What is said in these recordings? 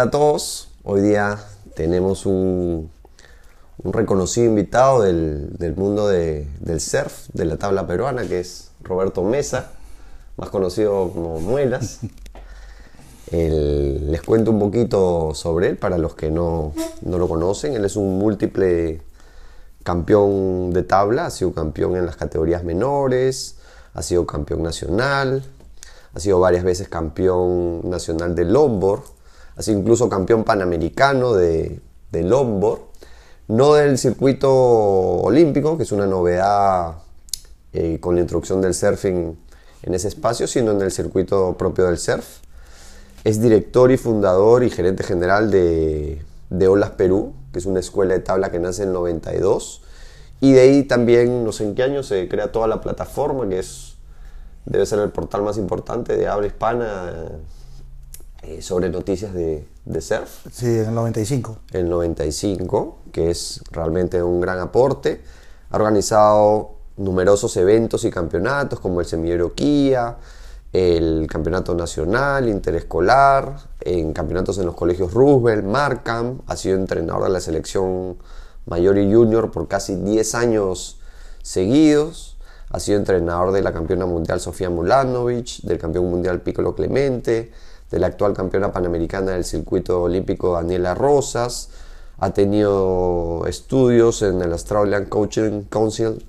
Hola a todos, hoy día tenemos un, un reconocido invitado del, del mundo de- del surf, de la tabla peruana, que es Roberto Mesa, más conocido como Muelas. El- les cuento un poquito sobre él para los que no, no lo conocen. Él es un múltiple campeón de tabla, ha sido campeón en las categorías menores, ha sido campeón nacional, ha sido varias veces campeón nacional de longboard, ha sido incluso campeón panamericano de, de longboard, no del circuito olímpico, que es una novedad eh, con la introducción del surfing en ese espacio, sino en el circuito propio del surf. Es director y fundador y gerente general de, de Olas Perú, que es una escuela de tabla que nace en el 92. Y de ahí también, no sé en qué año, se crea toda la plataforma, que es, debe ser el portal más importante de habla hispana eh, sobre noticias de, de surf Sí, en el 95. el 95, que es realmente un gran aporte. Ha organizado numerosos eventos y campeonatos como el Semillero Kia, el Campeonato Nacional, Interescolar, en campeonatos en los colegios Roosevelt, Markham, ha sido entrenador de la selección mayor y junior por casi 10 años seguidos. Ha sido entrenador de la campeona mundial Sofía Mulanovic, del campeón mundial Piccolo Clemente, de la actual campeona panamericana del circuito olímpico Daniela Rosas. Ha tenido estudios en el Australian Coaching Council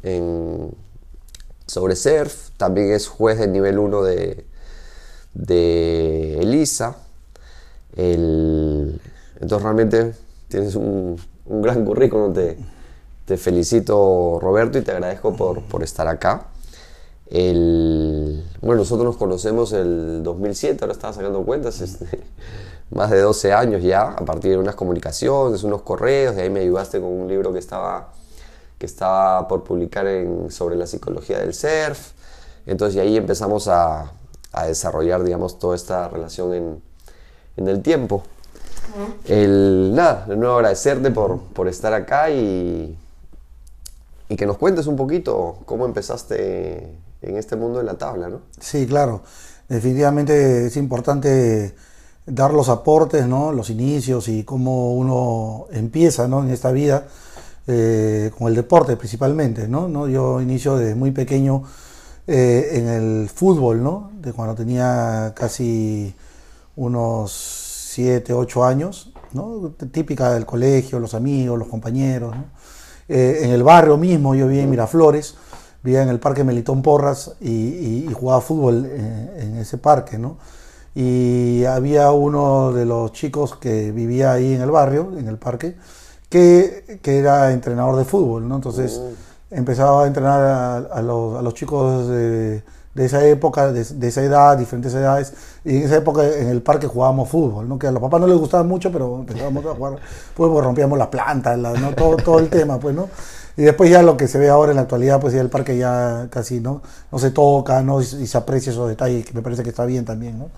sobre surf. También es juez de nivel 1 de, de ELISA. El- entonces realmente tienes un, un gran currículum. Te, te felicito Roberto y te agradezco por, por estar acá. El, bueno, nosotros nos conocemos el 2007, ahora estaba sacando cuentas, este, más de 12 años ya, a partir de unas comunicaciones, unos correos, de ahí me ayudaste con un libro que estaba, que estaba por publicar en, sobre la psicología del surf. Entonces, y ahí empezamos a, a desarrollar, digamos, toda esta relación en, en el tiempo. El, nada, de nuevo agradecerte por, por estar acá y, y que nos cuentes un poquito cómo empezaste en este mundo de la tabla, ¿no? Sí, claro. Definitivamente es importante dar los aportes, ¿no? los inicios y cómo uno empieza ¿no? en esta vida eh, con el deporte principalmente. ¿no? ¿No? Yo inicio desde muy pequeño eh, en el fútbol, ¿no? de cuando tenía casi unos 7, 8 años, ¿no? típica del colegio, los amigos, los compañeros. ¿no? Eh, en el barrio mismo, yo vivía en Miraflores, vivía en el Parque Melitón Porras y, y- y jugaba fútbol en, en ese parque, ¿no? Y había uno de los chicos que vivía ahí en el barrio, en el parque, que, que era entrenador de fútbol, ¿no? Entonces empezaba a entrenar a, a los, a los chicos de, de esa época, de, de esa edad, diferentes edades, y en esa época en el parque jugábamos fútbol, ¿no? Que a los papás no les gustaba mucho, pero empezábamos a jugar fútbol, porque rompíamos las plantas, la- ¿no? todo, todo el tema, pues, ¿no? Y después ya lo que se ve ahora en la actualidad, pues ya el parque ya casi no, no se toca, ¿no? Y, y se aprecia esos detalles, que me parece que está bien también, ¿no?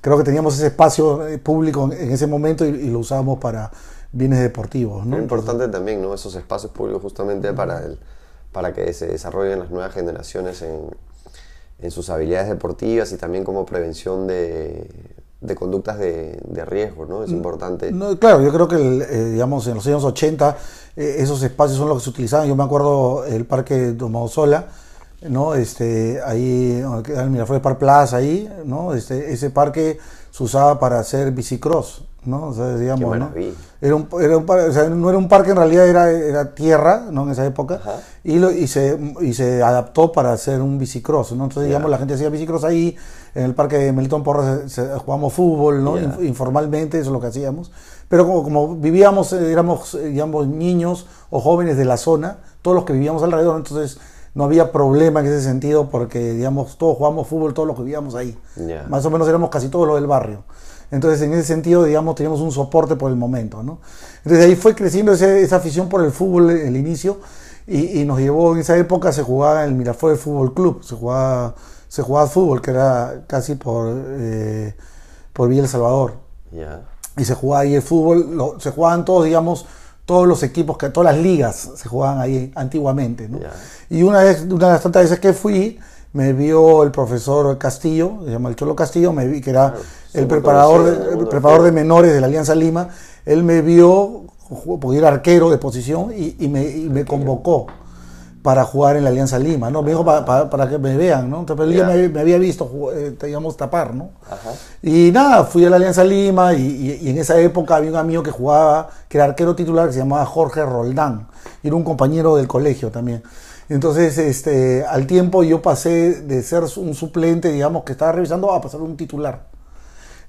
Creo que teníamos ese espacio eh, público en, en ese momento y, y lo usábamos para bienes deportivos, ¿no? Es importante también, ¿no? Esos espacios públicos justamente para, el, para que se desarrollen las nuevas generaciones en, en sus habilidades deportivas y también como prevención de, de conductas de, de riesgo, ¿no? Es importante. No, claro, yo creo que, el, eh, digamos, en los años 80 eh, esos espacios son los que se utilizaban. Yo me acuerdo el parque Domaosola, ¿no? Este, ahí, el Miraflores Park Plaza, ahí, ¿no? Este, ese parque se usaba para hacer bicicross, ¿no? O sea, digamos, Qué ¿no? Era un, era un o sea, no era un parque, en realidad era, era tierra, ¿no? En esa época. Y, lo, y, se, y se adaptó para hacer un bicicross, ¿no? Entonces, digamos, la gente hacía bicicross ahí, en el parque de Melitón Porras se- jugábamos fútbol, ¿no? Inf- informalmente, eso es lo que hacíamos. Pero como, como vivíamos, eh, éramos, eh, digamos, niños o jóvenes de la zona, todos los que vivíamos alrededor, entonces no había problema en ese sentido porque, digamos, todos jugábamos fútbol, todos los que vivíamos ahí. Ya. Más o menos éramos casi todos los del barrio. Entonces, en ese sentido, digamos, teníamos un soporte por el momento, ¿no? Entonces, ahí fue creciendo ese- esa afición por el fútbol, el inicio, y, y nos llevó, en esa época se jugaba en el Miraflores Fútbol Club, se jugaba, se jugaba fútbol, que era casi por, eh, por Villa El Salvador. Y se jugaba ahí el fútbol, lo- se jugaban todos, digamos, todos los equipos, que todas las ligas se jugaban ahí antiguamente. Y una vez, una de las tantas veces que fui, me vio el profesor Castillo, se llama el Cholo Castillo, me vi que era Claro, el preparador, de, el preparador de menores de la Alianza Lima. Él me vio, porque era arquero de posición, y, y me, y me convocó para jugar en la Alianza Lima, ¿no? Me dijo pa- pa- para que me vean, ¿no? Entonces, él ya Ya. me, me había visto, ju- eh, digamos, tapar, ¿no? Ajá. Y nada, fui a la Alianza Lima y, y- y en esa época había un amigo que jugaba, que era arquero titular, que se llamaba Jorge Roldán. Y era un compañero del colegio también. Entonces, este, al tiempo yo pasé de ser un suplente, digamos, que estaba revisando, a pasar un titular.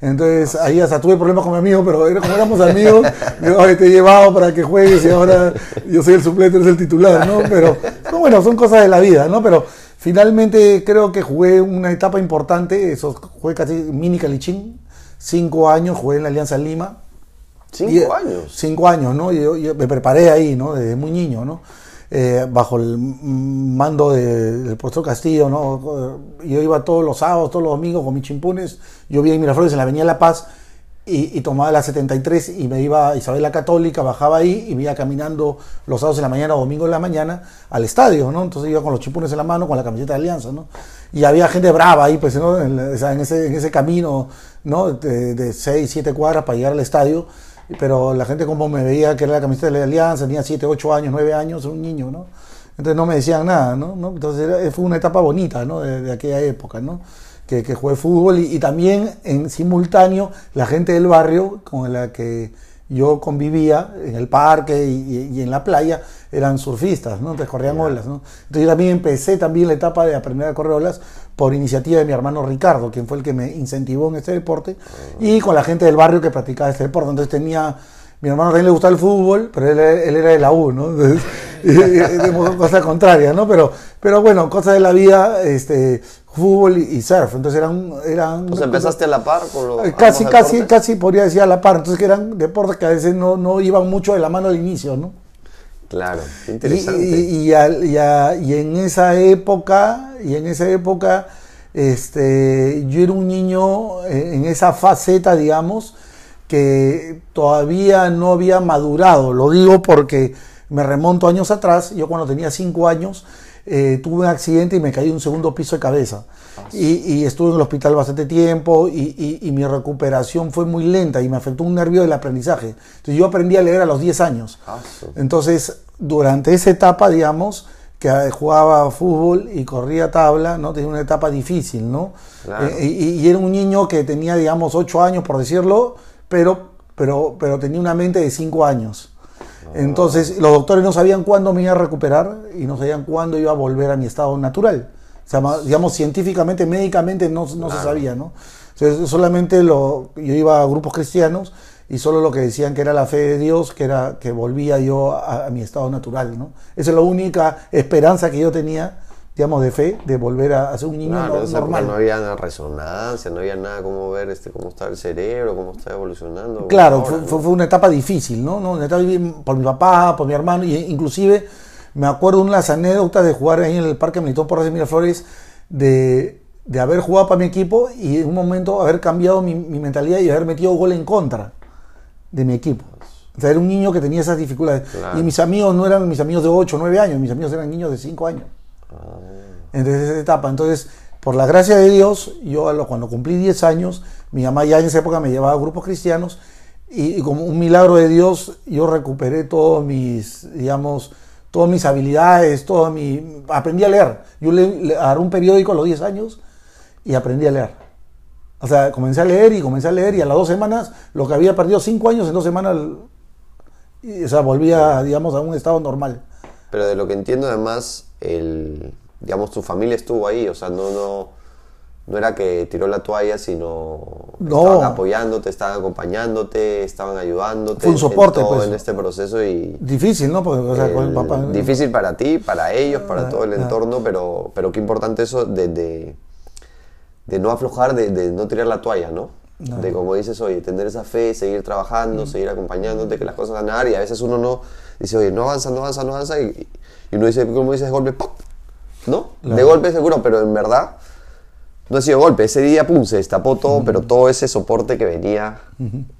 Entonces ahí hasta tuve problemas con mi amigo, pero como éramos amigos, digo, "Ay, te he llevado para que juegues y ahora yo soy el suplente, eres el titular, ¿no? Pero no, bueno, son cosas de la vida, ¿no? Pero finalmente creo que jugué una etapa importante, eso, jugué casi mini calichín, cinco años, jugué en la Alianza Lima. Cinco Y, eh, años. Cinco años, ¿no? Yo, yo me preparé ahí, ¿no? Desde muy niño, ¿no? Eh, bajo el mando de- del profesor Castillo, ¿no? Yo iba todos los sábados, todos los domingos con mis chimpunes. Yo vivía en Miraflores, en la Avenida La Paz, y, tomaba la 73 y me iba a Isabel la Católica, bajaba ahí y me caminando los sábados en la mañana o domingo en la mañana al estadio, ¿no? Entonces iba con los chimpunes en la mano, con la camiseta de Alianza, ¿no? Y había gente brava ahí, pues, ¿no? En, ese, camino, ¿no? De, de 6, 7 cuadras para llegar al estadio. Pero la gente como me veía que era la camiseta de la Alianza, tenía 7, 8 años, 9 años, un niño, ¿no? Entonces no me decían nada, ¿no? Entonces era- fue una etapa bonita, ¿no? De, aquella época, ¿no? Que, que jugué fútbol y, también en simultáneo la gente del barrio con la que yo convivía en el parque y en la playa eran surfistas, ¿no? Entonces corrían olas, ¿no? Entonces yo también empecé también la etapa de aprender a correr olas por iniciativa de mi hermano Ricardo, quien fue el que me incentivó en este deporte, y con la gente del barrio que practicaba este deporte. Entonces tenía, mi hermano también le gustaba el fútbol, pero él, él era de la U, ¿no? Entonces, cosa contraria, ¿no? Pero, pero bueno, cosas de la vida, este, fútbol y, y surf. Entonces eran... eran Pues empezaste a la par con los. Casi, casi, deportes. casi podría decir a la par. Entonces que eran deportes que a veces no, no iban mucho de la mano al inicio, ¿no? Claro, Y, interesante. y- y al- y a- y en esa época, y en esa época, este, yo era un niño en esa faceta, digamos, que todavía no había madurado. Lo digo porque me remonto años atrás. Yo cuando tenía cinco años eh, tuve un accidente y me caí de un segundo piso de cabeza. Y, y estuve en el hospital bastante tiempo y, y- y mi recuperación fue muy lenta y me afectó un nervio del aprendizaje. Entonces yo aprendí a leer a los 10 años. Ah, Entonces, durante esa etapa, digamos, que jugaba fútbol y corría tabla, ¿no? Tenía una etapa difícil, ¿no? Claro. Eh, y, y era un niño que tenía, digamos, 8 años, por decirlo, pero, pero, pero tenía una mente de 5 años. Entonces, los doctores no sabían cuándo me iba a recuperar y no sabían cuándo iba a volver a mi estado natural. O sea, digamos, científicamente, médicamente no, no se sabía, ¿no? Entonces, solamente lo, yo iba a grupos cristianos y solo lo que decían que era la fe de Dios, que era que volvía yo a, a mi estado natural, ¿no? Esa es la única esperanza que yo tenía, digamos, de fe, de volver a, ser un niño Claro, no- normal. no había resonancia, no había nada como ver este, cómo está el cerebro, cómo está evolucionando. Claro, ahora, fue, ¿no? fue- una etapa difícil, ¿no? ¿no? Una etapa difícil por mi papá, por mi hermano, y inclusive me acuerdo de unas anécdotas de jugar ahí en el Parque Militón Porras de Miraflores, de, de haber jugado para mi equipo y en un momento haber cambiado mi, mi mentalidad y haber metido gol en contra de mi equipo. O sea, era un niño que tenía esas dificultades. Claro. Y mis amigos no eran mis amigos de 8 o 9 años, mis amigos eran niños de 5 años. Entonces esa etapa. Entonces, por la gracia de Dios, yo cuando cumplí 10 años, mi mamá ya en esa época me llevaba a grupos cristianos y, como un milagro de Dios, yo recuperé todos mis, digamos, todas mis habilidades, todo mi... Aprendí a leer. Yo le, le- agarré un periódico a los 10 años y aprendí a leer. O sea, comencé a leer y comencé a leer y a las dos semanas, lo que había perdido 5 años, en dos semanas, y, o sea, volvía, digamos, a un estado normal. Pero de lo que entiendo además, el, digamos, tu familia estuvo ahí, o sea, no, no, no era que tiró la toalla, sino No. estaban apoyándote, estaban acompañándote, estaban ayudándote Fue un en soporte, todo pues. en este proceso y Difícil, ¿no? Porque, o sea, con el papá... difícil para ti, para ellos, para Ah, todo el ah. entorno, pero, pero qué importante eso de, de, de no aflojar, de, de no tirar la toalla, ¿no? No. De como dices, oye, tener esa fe, seguir trabajando, seguir acompañándote, que las cosas van a dar y a veces uno no dice, oye, no avanza, no avanza, no avanza y, y uno dice, como dices, golpe, ¡pop! ¿No? De golpe seguro, pero en verdad no ha sido golpe. Ese día, pum, se destapó todo, pero todo ese soporte que venía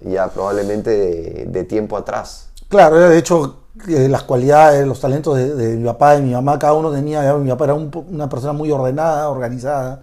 ya probablemente de, de tiempo atrás. Claro, de hecho, las cualidades, los talentos de, mi papá y mi mamá, cada uno tenía, mi papá era una persona muy ordenada, organizada,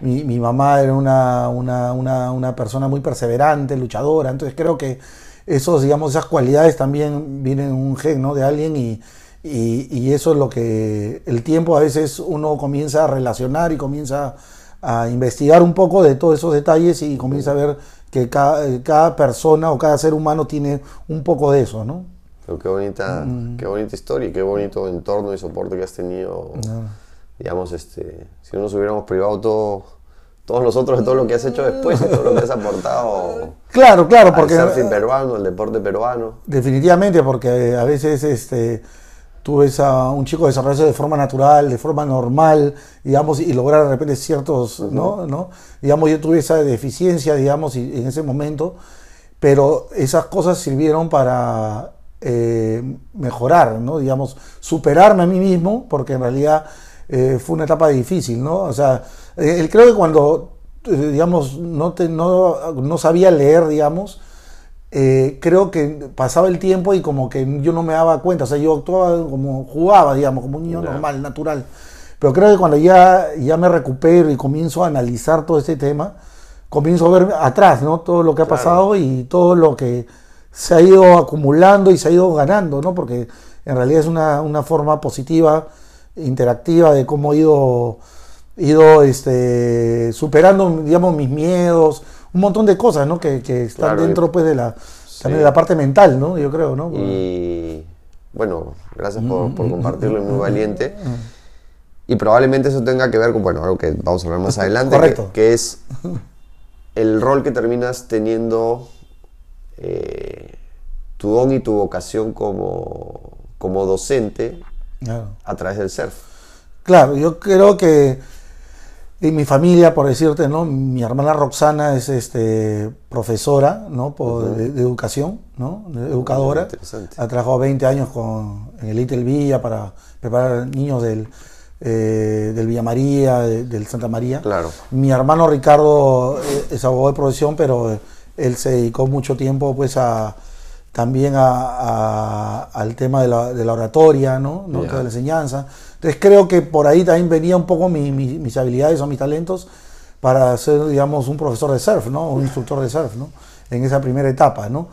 mi, mi mamá era una, una, una, una, persona muy perseverante, luchadora, entonces creo que esos, digamos, esas cualidades también vienen un gen ¿no? de alguien y, y, y, eso es lo que el tiempo a veces uno comienza a relacionar y comienza a investigar un poco de todos esos detalles y comienza a ver que cada, cada persona o cada ser humano tiene un poco de eso, ¿no? Pero qué bonita, mm. qué bonita historia y qué bonito entorno y soporte que has tenido. Digamos, este, si no nos hubiéramos privado todo, todos nosotros de todo lo que has hecho después, de todo lo que has aportado. Claro, claro, porque. El surfing peruano, el deporte peruano. Definitivamente, porque a veces este, tú ves a un chico desarrollarse de forma natural, de forma normal, digamos, y lograr de repente ciertos, ¿no? ¿no? Digamos, yo tuve esa deficiencia, digamos, y, en ese momento, pero esas cosas sirvieron para eh, mejorar, ¿no? Digamos, superarme a mí mismo, porque en realidad eh, fue una etapa difícil, ¿no? O sea, eh, creo que cuando, digamos, no, te, no, no sabía leer, digamos, creo que pasaba el tiempo y como que yo no me daba cuenta, o sea, yo actuaba como jugaba, digamos, como un niño normal, natural. Pero creo que cuando ya, ya me recupero y comienzo a analizar todo este tema, comienzo a ver atrás, ¿no? Todo lo que ha pasado y todo lo que se ha ido acumulando y se ha ido ganando, ¿no? Porque en realidad es una, una forma positiva, interactiva de cómo he ido, ido este, superando, digamos, mis miedos, un montón de cosas, ¿no? Que, que están dentro, pues, de la, también de la parte mental, ¿no? Yo creo, ¿no? Y bueno, gracias por, por compartirlo, muy valiente. Y probablemente eso tenga que ver con, bueno, algo que vamos a hablar más adelante, Correcto. que es el rol que terminas teniendo eh, tu don y tu vocación como, como docente a través del surf. Claro, yo creo que en mi familia, por decirte, ¿no? Mi hermana Roxana es este, profesora, ¿no? de, educación, ¿no? educadora. Ha trabajado 20 años con, en el Little Villa para preparar niños del, eh, del Villa María, del Santa María. Claro. Mi hermano Ricardo eh, es abogado de profesión, pero él se dedicó mucho tiempo pues a también a, al tema de la, de la oratoria, ¿no? ¿no? de la enseñanza. Entonces creo que por ahí también venía un poco mis habilidades o mis talentos para ser, digamos, un profesor de surf, ¿no? Un instructor de surf, ¿no? En esa primera etapa, ¿no?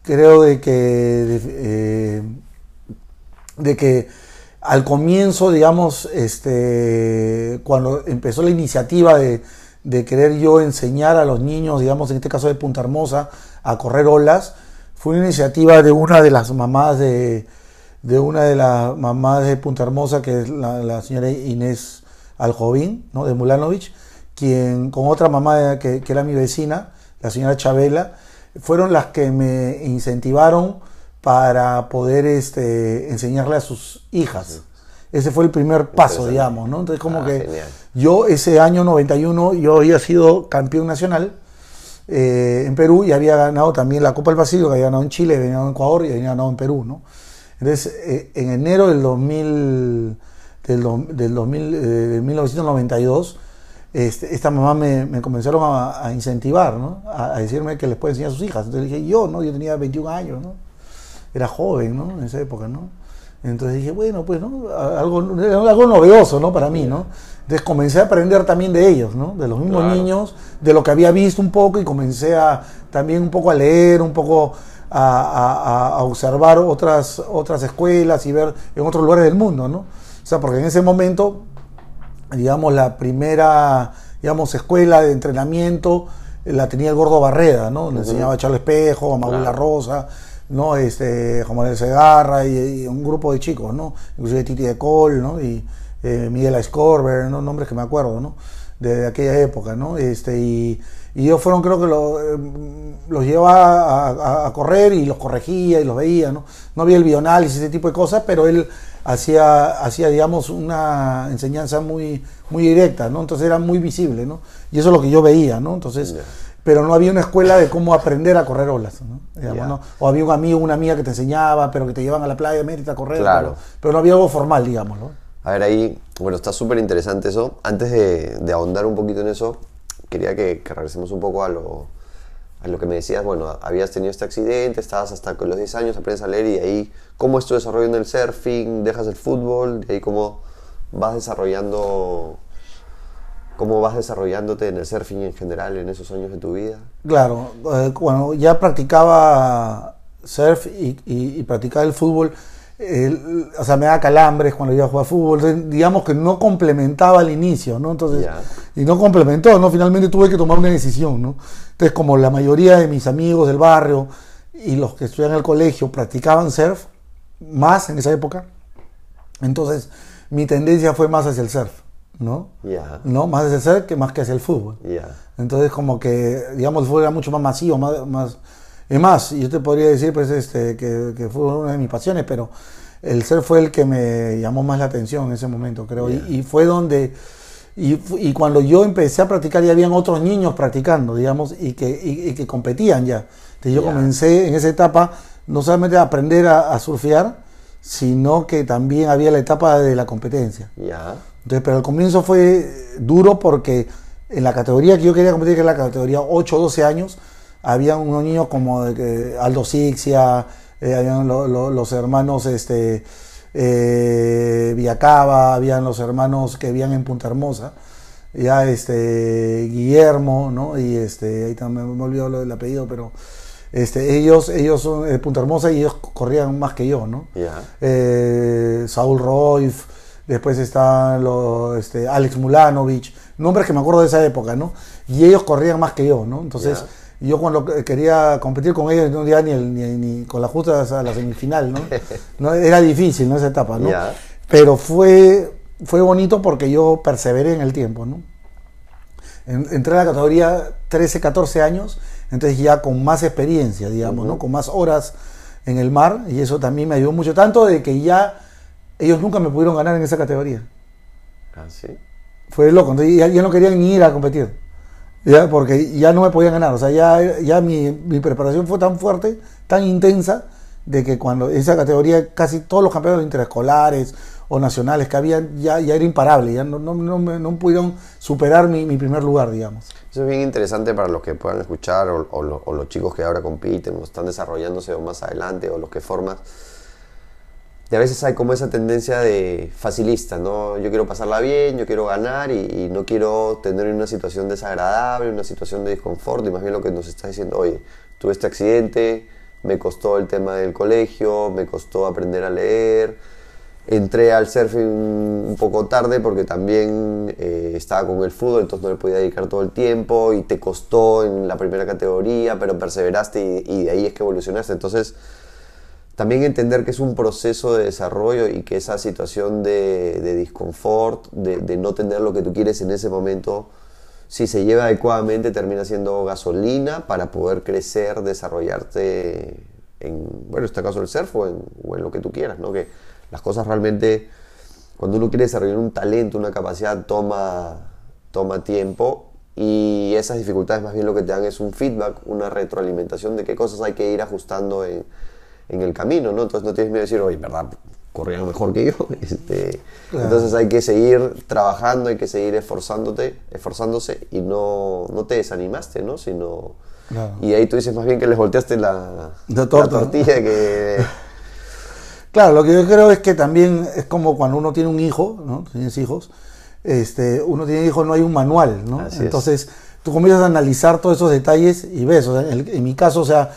Creo de que, de, eh, de que al comienzo, digamos, este, cuando empezó la iniciativa de, de querer yo enseñar a los niños, digamos, en este caso de Punta Hermosa, a correr olas, fue una iniciativa de una de las mamás de, de una de las mamás de Punta Hermosa, que es la, señora Inés Aljovín, ¿no? de Mulanovich, quien con otra mamá que, que, era mi vecina, la señora Chabela, fueron las que me incentivaron para poder este, enseñarle a sus hijas. Ese fue el primer paso, digamos, ¿no? Entonces, como ah, que yo ese año 91, yo había sido campeón nacional eh, en Perú y había ganado también la Copa del Pacífico, que había ganado en Chile, había ganado en Ecuador y había ganado en Perú, ¿no? Entonces, eh, en enero del 2000, del, del 2000, de 1992, este, esta mamá me, me comenzaron a, incentivar, ¿no? A, a, decirme que les puede enseñar a sus hijas. Entonces dije, yo, ¿no? Yo tenía 21 años, ¿no? Era joven, ¿no? En esa época, ¿no? Entonces dije, bueno, pues, ¿no? Algo, algo novedoso, ¿no? Para mí, ¿no? Entonces comencé a aprender también de ellos, ¿no? De los mismos niños, de lo que había visto un poco y comencé a también un poco a leer, un poco a, a, observar otras, otras escuelas y ver en otros lugares del mundo, ¿no? O sea, porque en ese momento, digamos, la primera, digamos, escuela de entrenamiento la tenía el Gordo Barreda, ¿no? Le enseñaba a Charles Espejo, a Manuela Rosa, ¿no? Este, Juan Manuel Segarra y, un grupo de chicos, ¿no? Inclusive Titi de Col, ¿no? Y eh, Miguel Scorber, ¿no? Nombres que me acuerdo, ¿no? De, aquella época, ¿no? Este, y, y ellos fueron, creo que eh, los llevaba a, correr y los corregía y los veía, ¿no? No había el bioanálisis, ese tipo de cosas, pero él hacía, hacía digamos, una enseñanza muy, muy directa, ¿no? Entonces era muy visible, ¿no? Y eso es lo que yo veía, ¿no? Entonces pero no había una escuela de cómo aprender a correr olas. ¿no? O había un amigo, una amiga que te enseñaba, pero que te llevan a la playa, mérita a correr. Claro. Pero, no había algo formal, digamos. ¿no? A ver, ahí, bueno, está súper interesante eso. Antes de, ahondar un poquito en eso, quería que, regresemos un poco a lo, a lo que me decías, bueno, habías tenido este accidente, estabas hasta con los 10 años, aprendes a leer y de ahí, ¿cómo es tu desarrollo en el surfing? ¿Dejas el fútbol? ¿De ahí cómo vas desarrollando, cómo vas desarrollándote en el surfing en general en esos años de tu vida? Claro, eh, cuando ya practicaba surf y, y- y practicaba el fútbol, el- o sea, me daba calambres cuando iba a jugar fútbol, digamos que no complementaba al inicio, ¿no? Entonces, y no complementó, ¿no? Finalmente tuve que tomar una decisión, ¿no? Entonces, como la mayoría de mis amigos del barrio y los que estudiaban en el colegio practicaban surf, más en esa época, entonces mi tendencia fue más hacia el surf, ¿no? Ya, ¿No? Más el surf que más que hacia el fútbol. Entonces como que, digamos, el fútbol era mucho más masivo, más... más es más, yo te podría decir pues este, que, que fue una de mis pasiones, pero el surf fue el que me llamó más la atención en ese momento, creo. Y- Yeah. Y, fue donde... Y, cuando yo empecé a practicar ya habían otros niños practicando, digamos, y que, y- y que competían ya. Entonces yo Yeah. comencé en esa etapa no solamente a aprender a, a surfear, sino que también había la etapa de la competencia. ya, Entonces, pero al comienzo fue duro porque en la categoría que yo quería competir, que es la categoría 8 o 12 años, había unos niños como Aldo Sixia, eh, habían lo- lo- los hermanos este, eh, Villacaba, habían los hermanos que vivían en Punta Hermosa, ya este Guillermo, ¿no? Y este, ahí también me olvidó lo del apellido, pero este, ellos, ellos son de Punta Hermosa y ellos corrían más que yo, ¿no? ya, eh, Saúl Royf, después está lo- este, Alex Mulanovich, nombres que me acuerdo de esa época, ¿no? Y ellos corrían más que yo, ¿no? Entonces, yo cuando que- quería competir con ellos no llegaba ni, ni, ni con las justas a la semifinal, ¿no? no era difícil, ¿no? Esa etapa, ¿no? Pero fue, fue bonito porque yo perseveré en el tiempo, ¿no? En- entré a la categoría 13, 14 años, entonces ya con más experiencia, digamos, ¿no? Con más horas en el mar, y eso también me ayudó mucho, tanto de que ya ellos nunca me pudieron ganar en esa categoría. ah, sí, Fue loco, entonces ya, ya no querían ni ir a competir, ya, porque ya no me podían ganar, o sea, ya, ya mi, mi preparación fue tan fuerte, tan intensa, de que cuando esa categoría casi todos los campeonatos interescolares o nacionales que había ya, ya era imparable, ya no, no, no, me- no pudieron superar mi, mi primer lugar, digamos. Eso es bien interesante para los que puedan escuchar o, o lo- o los chicos que ahora compiten o están desarrollándose o más adelante o los que forman. Y a veces hay como esa tendencia de facilista, ¿no? Yo quiero pasarla bien, yo quiero ganar y, y no quiero tener una situación desagradable, una situación de desconfort y más bien lo que nos está diciendo, oye, tuve este accidente, me costó el tema del colegio, me costó aprender a leer, entré al surfing un poco tarde porque también eh, estaba con el fútbol, entonces no le podía dedicar todo el tiempo y te costó en la primera categoría, pero perseveraste y, y de ahí es que evolucionaste. Entonces, también entender que es un proceso de desarrollo y que esa situación de, de disconfort, de, de no tener lo que tú quieres en ese momento, si se lleva adecuadamente, termina siendo gasolina para poder crecer, desarrollarte en, bueno, en este caso el surf o en, o lo que tú quieras, ¿no? Que las cosas realmente, cuando uno quiere desarrollar un talento, una capacidad, toma, toma tiempo y esas dificultades más bien lo que te dan es un feedback, una retroalimentación de qué cosas hay que ir ajustando en el camino, ¿no? Entonces no tienes miedo de decir, oye, verdad, corrían mejor que yo. Este, Claro. Entonces hay que seguir trabajando, hay que seguir esforzándote, esforzándose y no, no te desanimaste, ¿no? Sino, Claro. Y ahí tú dices más bien que les volteaste la, La torta, ¿no? tortilla que... Claro, lo que yo creo es que también es como cuando uno tiene un hijo, ¿no? Tienes hijos, este, uno tiene hijos, no hay un manual, ¿no? Así es. Entonces, tú comienzas a analizar todos esos detalles y ves, o sea, en, el- en mi caso, o sea,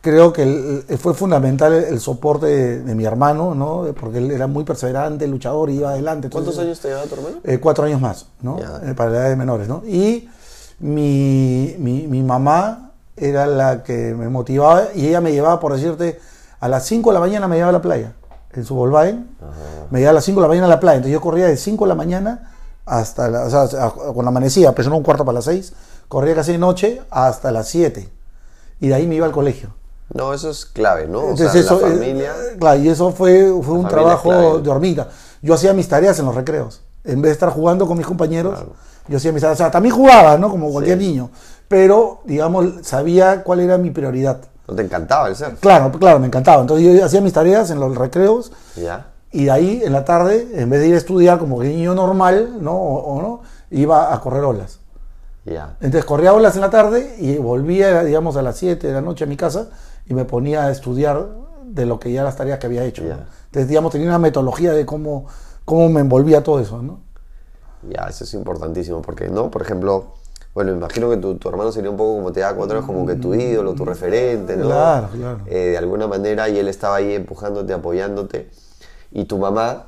creo que el- el- fue fundamental el, el soporte de, de mi hermano, ¿no? Porque él era muy perseverante, luchador, iba adelante. ¿Cuántos años te lleva tu hermano? eh, cuatro años más, ¿no? Eh, para la edad de menores, ¿no? Y mi, mi, mi mamá era la que me motivaba y ella me llevaba, por decirte, a las 5 de la mañana me llevaba a la playa, en su Volkswagen, me llevaba a las 5 de la mañana a la playa, entonces yo corría de 5 de la mañana hasta, la, o sea, a- cuando amanecía, pues no un cuarto para las 6, corría casi de noche hasta las 7 y de ahí me iba al colegio. No, eso es clave, ¿no? O Entonces sea, eso, la eh, familia... claro, y eso fue, fue un trabajo de hormita. Yo hacía mis tareas en los recreos. En vez de estar jugando con mis compañeros, Claro. yo hacía mis tareas. O sea, también jugaba, ¿no? Como cualquier Sí. niño. Pero, digamos, sabía cuál era mi prioridad. ¿No te encantaba el surf? Claro, claro, me encantaba. Entonces yo hacía mis tareas en los recreos ¿Ya? y de ahí en la tarde, en vez de ir a estudiar como niño normal, ¿no? O, o no, iba a correr olas. Ya. Entonces corría olas en la tarde y volvía, digamos, a las 7 de la noche a mi casa y me ponía a estudiar de lo que ya las tareas que había hecho. ¿no? Entonces, digamos, tenía una metodología de cómo, cómo me envolvía todo eso, ¿no? Ya, eso es importantísimo, porque, ¿no? Por ejemplo, bueno, imagino que tu, tu hermano sería un poco como te da cuatro años, como que tu ídolo, tu referente, ¿no? Claro, claro. Eh, de alguna manera, y él estaba ahí empujándote, apoyándote. Y tu mamá,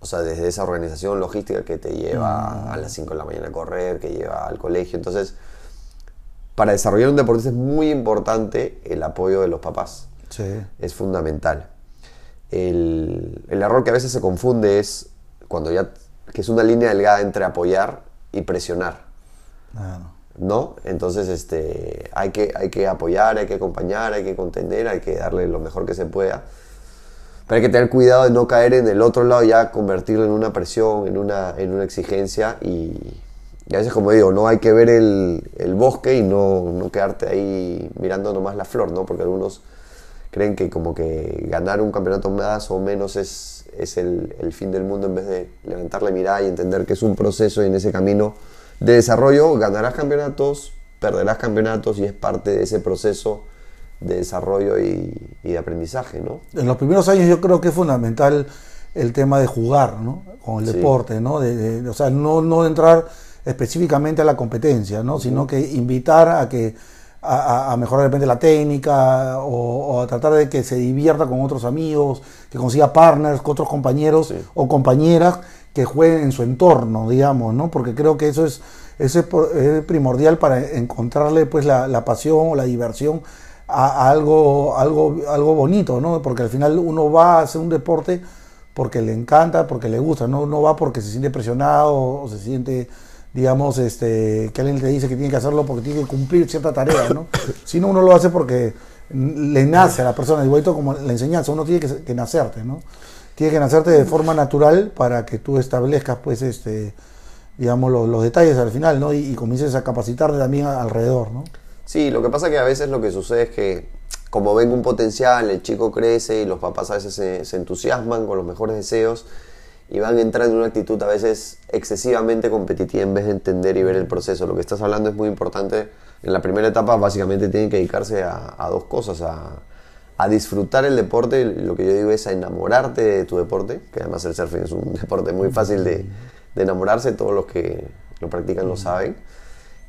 o sea, desde esa organización logística que te lleva a las 5 de la mañana a correr, que lleva al colegio. Entonces, para desarrollar un deportista es muy importante el apoyo de los papás. Sí. Es fundamental. El, el error que a veces se confunde es cuando ya, que es una línea delgada entre apoyar y presionar. Claro. ¿no? Entonces este, hay, que, hay que apoyar, hay que acompañar, hay que contener, hay que darle lo mejor que se pueda. Pero hay que tener cuidado de no caer en el otro lado, ya convertirlo en una presión, en una, en una exigencia. Y, y a veces, como digo, no hay que ver el, el bosque y no, no quedarte ahí mirando nomás la flor, ¿no? Porque algunos creen que como que ganar un campeonato más o menos es, es el, el fin del mundo en vez de levantar la mirada y entender que es un proceso y en ese camino de desarrollo ganarás campeonatos, perderás campeonatos y es parte de ese proceso de desarrollo y, y de aprendizaje, ¿no? En los primeros años yo creo que es fundamental el tema de jugar, ¿no? Con el Sí. deporte, ¿no? De, de- o sea, no, no entrar específicamente a la competencia, ¿no? Sino que invitar a que a, mejorar de repente la técnica o, o a tratar de que se divierta con otros amigos, que consiga partners, con otros compañeros Sí. o compañeras que jueguen en su entorno, digamos, ¿no? Porque creo que eso es, eso es primordial para encontrarle pues la, la pasión o la diversión a, a algo, algo, algo bonito, ¿no? Porque al final uno va a hacer un deporte porque le encanta, porque le gusta, no, no va porque se siente presionado o se siente, digamos, este, que alguien te dice que tiene que hacerlo porque tiene que cumplir cierta tarea, ¿no? Sino uno lo hace porque le nace a la persona, igualito como la enseñanza, uno tiene que, que nacerte, ¿no? Tiene que nacerte de forma natural para que tú establezcas, pues, este, digamos, los, los detalles al final, ¿no? Y, y comiences a capacitarte también alrededor, ¿no? Sí, lo que pasa que a veces lo que sucede es que como ven un potencial, el chico crece y los papás a veces se, se entusiasman con los mejores deseos y van entrando en una actitud a veces excesivamente competitiva en vez de entender y ver el proceso. Lo que estás hablando es muy importante. En la primera etapa básicamente tienen que dedicarse a, a dos cosas, a, a disfrutar el deporte, lo que yo digo es a enamorarte de tu deporte, que además el surfing es un deporte muy fácil de, enamorarse, todos los que lo practican lo saben.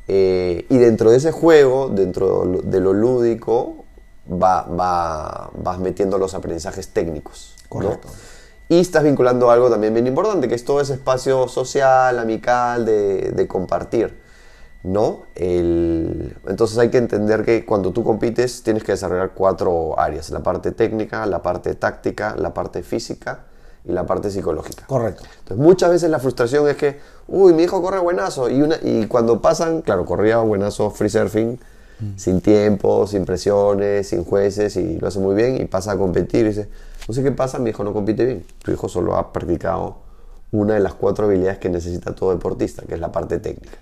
Eh, y dentro de ese juego, dentro de lo lúdico, va, va- vas metiendo los aprendizajes técnicos. ¿no? Y estás vinculando algo también bien importante, que es todo ese espacio social, amical, de, de compartir. ¿no? El- entonces hay que entender que cuando tú compites tienes que desarrollar cuatro áreas, la parte técnica, la parte táctica, la parte física y la parte psicológica. Correcto. Entonces muchas veces la frustración es que, uy, mi hijo corre buenazo. Y, una, y cuando pasan, claro, corría buenazo free surfing, sin tiempo, sin presiones, sin jueces, y lo hace muy bien, y pasa a competir y dice, no sé qué pasa, mi hijo no compite bien. Tu hijo solo ha practicado una de las cuatro habilidades que necesita todo deportista, que es la parte técnica.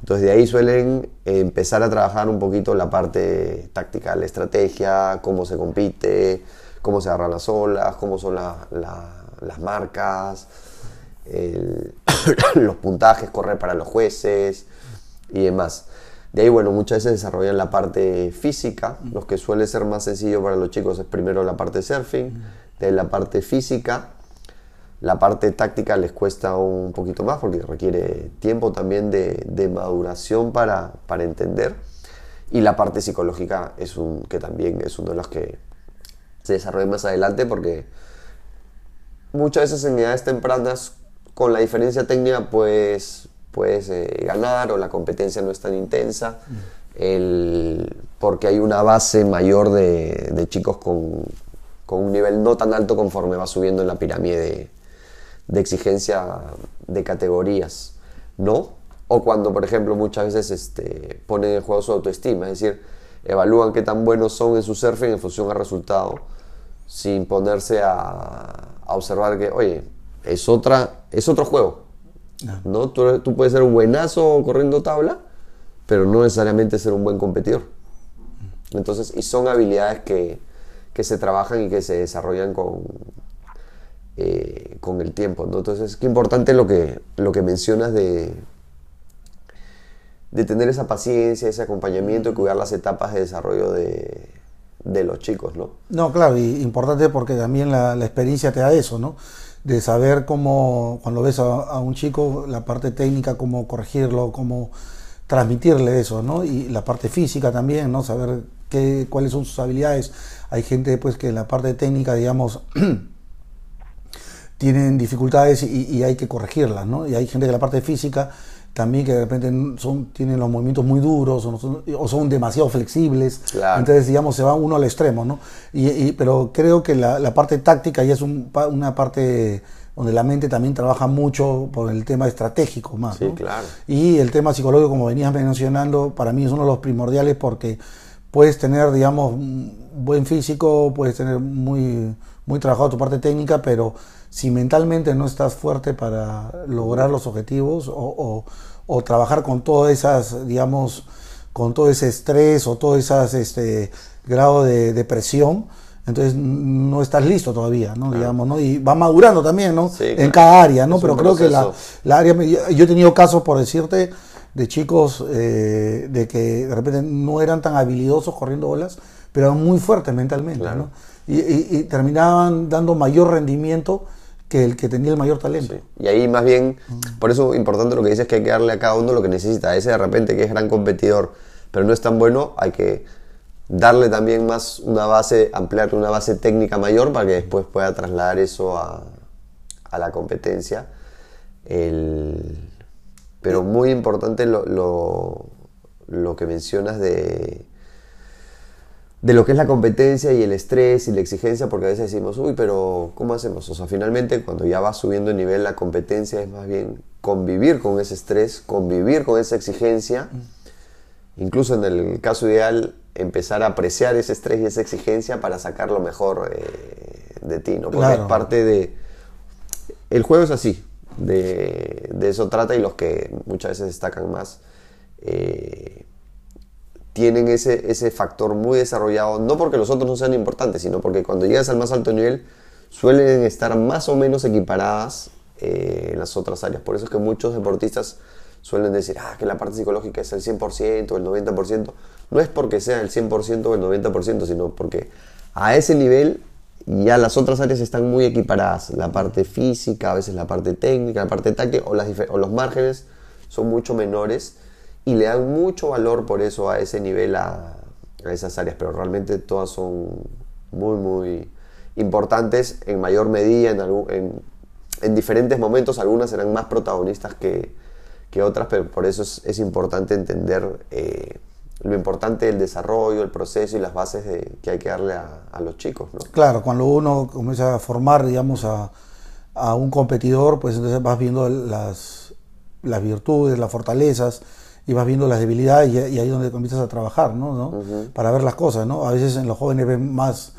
Entonces de ahí suelen empezar a trabajar un poquito la parte táctica, la estrategia, cómo se compite, cómo se agarran las olas, cómo son la- la- las marcas, los puntajes, correr para los jueces y demás. De ahí, bueno, muchas veces desarrollan la parte física, lo que suele ser más sencillo para los chicos es primero la parte surfing, de la parte física, la parte táctica les cuesta un poquito más porque requiere tiempo también de, de maduración para, para entender. Y la parte psicológica es un, que también es uno de los que se desarrolla más adelante porque muchas veces en edades tempranas con la diferencia técnica pues puedes eh, ganar o la competencia no es tan intensa el- porque hay una base mayor de, chicos con, con un nivel no tan alto conforme va subiendo en la pirámide de, de exigencia de categorías, ¿no? O cuando, por ejemplo, muchas veces este, ponen en juego su autoestima, es decir, evalúan qué tan buenos son en su surfing en función al resultado, sin ponerse a, a observar que, oye, es, otra, es otro juego, ¿no? Tú, tú puedes ser un buenazo corriendo tabla, pero no necesariamente ser un buen competidor. Entonces, y son habilidades que, que se trabajan y que se desarrollan con, eh, con el tiempo. ¿no? Entonces, qué importante lo que, lo que mencionas de, de tener esa paciencia, ese acompañamiento y cuidar las etapas de desarrollo de, de los chicos, ¿no? No, claro, y importante porque también la, la experiencia te da eso, ¿no? De saber cómo, cuando ves a, un chico, la parte técnica, cómo corregirlo, cómo transmitirle eso, ¿no? Y la parte física también, ¿no? Saber qué, cuáles son sus habilidades. Hay gente, pues, que en la parte técnica, digamos, tienen dificultades y, y, hay que corregirlas, ¿no? Y hay gente que en la parte física también que de repente son, tienen los movimientos muy duros o, son, o son demasiado flexibles. Claro. Entonces, digamos, se va uno al extremo, ¿no? Y, y pero creo que la, la, parte táctica ya es un, una parte donde la mente también trabaja mucho por el tema estratégico más. Sí, ¿no? claro. Y el tema psicológico, como venías mencionando, para mí es uno de los primordiales porque puedes tener, digamos, buen físico, puedes tener muy, muy trabajado tu parte técnica, pero si mentalmente no estás fuerte para lograr los objetivos o, o, o trabajar con todas esas, digamos, con todo ese estrés o todo ese este, grado de, de, presión, entonces no estás listo todavía, ¿no? Claro. Digamos, ¿no? Y va madurando también, ¿no? Sí, en cada área, ¿no? Es Pero creo que la, la área, yo he tenido casos, por decirte, de chicos eh, de que de repente no eran tan habilidosos corriendo olas, pero eran muy fuertes mentalmente, Claro. ¿no? Y, y- y terminaban dando mayor rendimiento que el que tenía el mayor talento. Sí. Y ahí más bien, por eso importante lo que dices que hay que darle a cada uno lo que necesita. Ese de repente que es gran competidor, pero no es tan bueno, hay que darle también más una base, ampliarle una base técnica mayor para que después pueda trasladar eso a, a la competencia. El- pero muy importante lo, lo- lo que mencionas de, de lo que es la competencia y el estrés y la exigencia, porque a veces decimos, uy, pero ¿cómo hacemos? O sea, finalmente cuando ya vas subiendo de nivel, la competencia es más bien convivir con ese estrés, convivir con esa exigencia, incluso en el caso ideal, empezar a apreciar ese estrés y esa exigencia para sacar lo mejor eh, de ti, ¿no? Porque Claro. es parte de... El juego es así, de, de eso trata y los que muchas veces destacan más. eh, tienen ese, ese factor muy desarrollado, no porque los otros no sean importantes, sino porque cuando llegas al más alto nivel suelen estar más o menos equiparadas eh, en las otras áreas. Por eso es que muchos deportistas suelen decir ah, que la parte psicológica es el 100% o el 90%. No es porque sea el 100% o el 90%, sino porque a ese nivel ya las otras áreas están muy equiparadas. La parte física, a veces la parte técnica, la parte táctica o, las o los márgenes son mucho menores y le dan mucho valor por eso a ese nivel a, a esas áreas, pero realmente todas son muy, muy importantes en mayor medida, en, en, en diferentes momentos, algunas serán más protagonistas que, que otras, pero por eso es, importante entender eh, lo importante del desarrollo, el proceso y las bases que hay que darle a, a los chicos. Claro, cuando uno comienza a formar, digamos, a, a un competidor, pues entonces vas viendo las, las virtudes, las fortalezas, y vas viendo las debilidades, y, y ahí es donde comienzas a trabajar, ¿no? ¿no? Para ver las cosas, ¿no? A veces en los jóvenes ven más,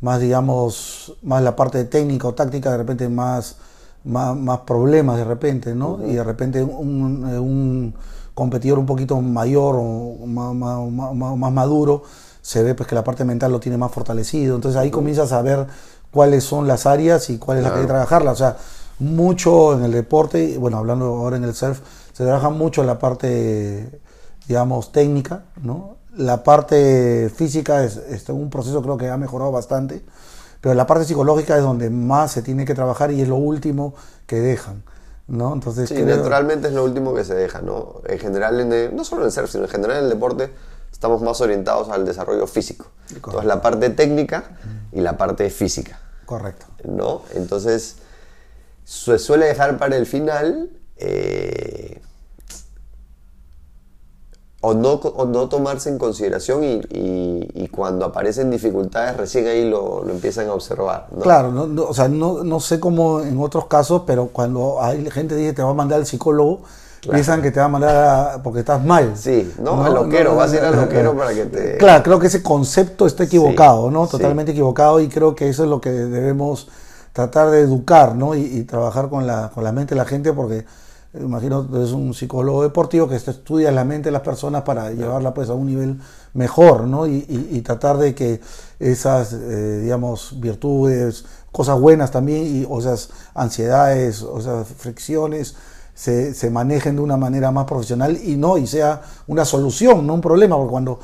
más digamos, más la parte técnica o táctica, de repente más, más, más problemas de repente, ¿no? Y de repente un, un competidor un poquito mayor o más, más, más, más maduro, se ve pues que la parte mental lo tiene más fortalecido. Entonces ahí comienzas a ver cuáles son las áreas y cuál es la que hay que trabajarla. O sea, mucho en el deporte, bueno, hablando ahora en el surf, se trabaja mucho en la parte, digamos, técnica, ¿no? La parte física es, es un proceso creo que ha mejorado bastante, pero la parte psicológica es donde más se tiene que trabajar y es lo último que dejan, ¿no? Entonces, Sí, creo- naturalmente es lo último que se deja, ¿no? En general, en el- no solo en el surf, sino en general en el deporte, estamos más orientados al desarrollo físico. Entonces, la parte técnica y la parte física, correcto. ¿no? Entonces, se suele dejar para el final eh, o, no, o no tomarse en consideración y, y- y cuando aparecen dificultades recién ahí lo, lo empiezan a observar, ¿no? Claro, no, no, o sea, no, no sé cómo en otros casos, pero cuando hay gente que dice te va a mandar al psicólogo, piensan que te va a mandar a- porque estás mal. Sí, no, al loquero, vas a ir al loquero para que te... Claro, creo que ese concepto está equivocado, ¿no? sí. Totalmente equivocado y creo que eso es lo que debemos tratar de educar, ¿no? Y, y trabajar con la, con la mente de la gente porque imagino que es un psicólogo deportivo que estu- estudia la mente de las personas para llevarla pues a un nivel mejor, ¿no? Y, y- y tratar de que esas, eh, digamos, virtudes, cosas buenas también, y, o esas ansiedades, o esas fricciones, se, se, manejen de una manera más profesional y no, y sea una solución, no un problema, porque cuando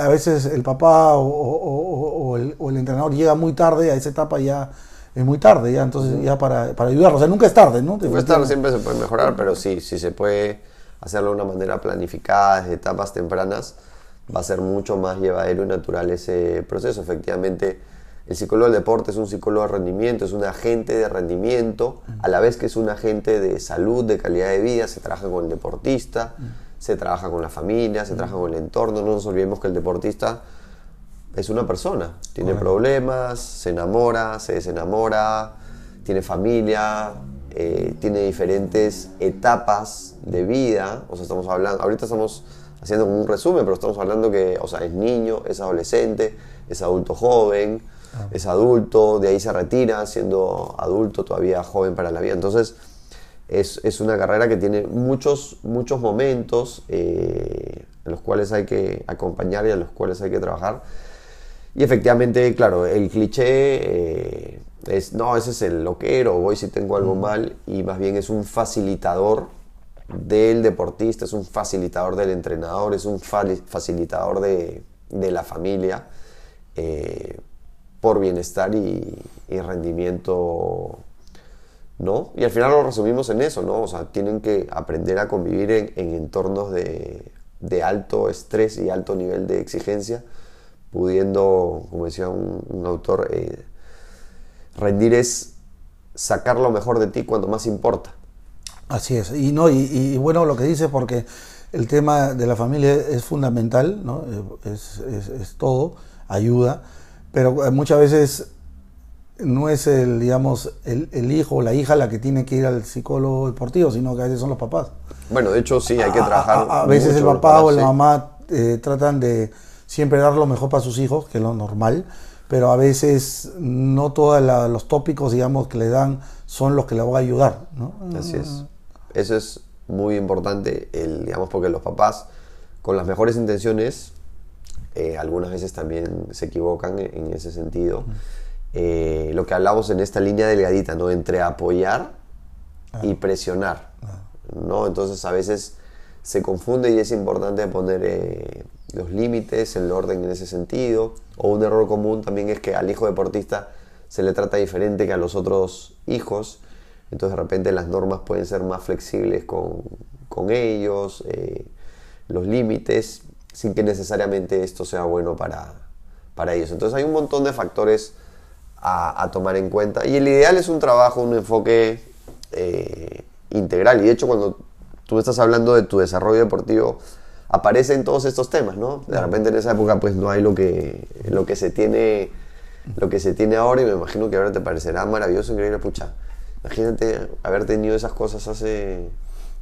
a veces el papá o, el, o el, entrenador llega muy tarde a esa etapa ya es muy tarde, ya entonces ya para, para ayudarlo, o sea, nunca es tarde, ¿no? Nunca es tarde, siempre se puede mejorar, pero sí, sí se puede hacerlo de una manera planificada, desde etapas tempranas, va a ser mucho más llevadero y natural ese proceso. Efectivamente, el psicólogo del deporte es un psicólogo de rendimiento, es un agente de rendimiento, a la vez que es un agente de salud, de calidad de vida, se trabaja con el deportista, se trabaja con la familia, se trabaja con el entorno, no nos olvidemos que el deportista es una persona, tiene problemas, se enamora, se desenamora, tiene familia, eh, tiene diferentes etapas de vida, o sea, estamos hablando, ahorita estamos haciendo un resumen, pero estamos hablando que, o sea, es niño, es adolescente, es adulto joven, ah. es adulto, de ahí se retira siendo adulto, todavía joven para la vida. Entonces, es, es una carrera que tiene muchos, muchos momentos eh, en los cuales hay que acompañar y a los cuales hay que trabajar. Y efectivamente, claro, el cliché eh, es, no, ese es el loquero, voy si tengo algo mal, y más bien es un facilitador del deportista, es un facilitador del entrenador, es un facilitador de, la familia eh, por bienestar y, rendimiento, ¿no? Y al final lo resumimos en eso, ¿no? O sea, tienen que aprender a convivir en, entornos de, alto estrés y alto nivel de exigencia, pudiendo, como decía un, autor, eh, rendir es sacar lo mejor de ti cuando más importa. Así es, y, no, y, bueno lo que dice porque el tema de la familia es fundamental, ¿no? es, es, todo, ayuda, pero muchas veces no es el, digamos, el, el, hijo o la hija la que tiene que ir al psicólogo deportivo, sino que a veces son los papás. Bueno, de hecho sí, hay que trabajar. A, veces el papá o la mamá eh, tratan de siempre dar lo mejor para sus hijos, que es lo normal, pero a veces no todos los tópicos, digamos, que le dan son los que le van a ayudar. ¿no? Así es. Eso es muy importante, el, digamos, porque los papás, con las mejores intenciones, eh, algunas veces también se equivocan en, ese sentido. Eh, lo que hablamos en esta línea delgadita, ¿no? Entre apoyar y ah. presionar, ah. ¿no? Entonces a veces se confunde y es importante poner eh, los límites, el orden en ese sentido. O un error común también es que al hijo deportista se le trata diferente que a los otros hijos. Entonces de repente las normas pueden ser más flexibles con, con ellos, eh, los límites, sin que necesariamente esto sea bueno para, para ellos. Entonces hay un montón de factores a, tomar en cuenta. Y el ideal es un trabajo, un enfoque eh, integral. Y de hecho cuando tú estás hablando de tu desarrollo deportivo, aparecen todos estos temas, ¿no? De repente en esa época pues no hay lo que, lo que se tiene lo que se tiene ahora y me imagino que ahora te parecerá maravilloso, increíble, pucha. Imagínate haber tenido esas cosas hace...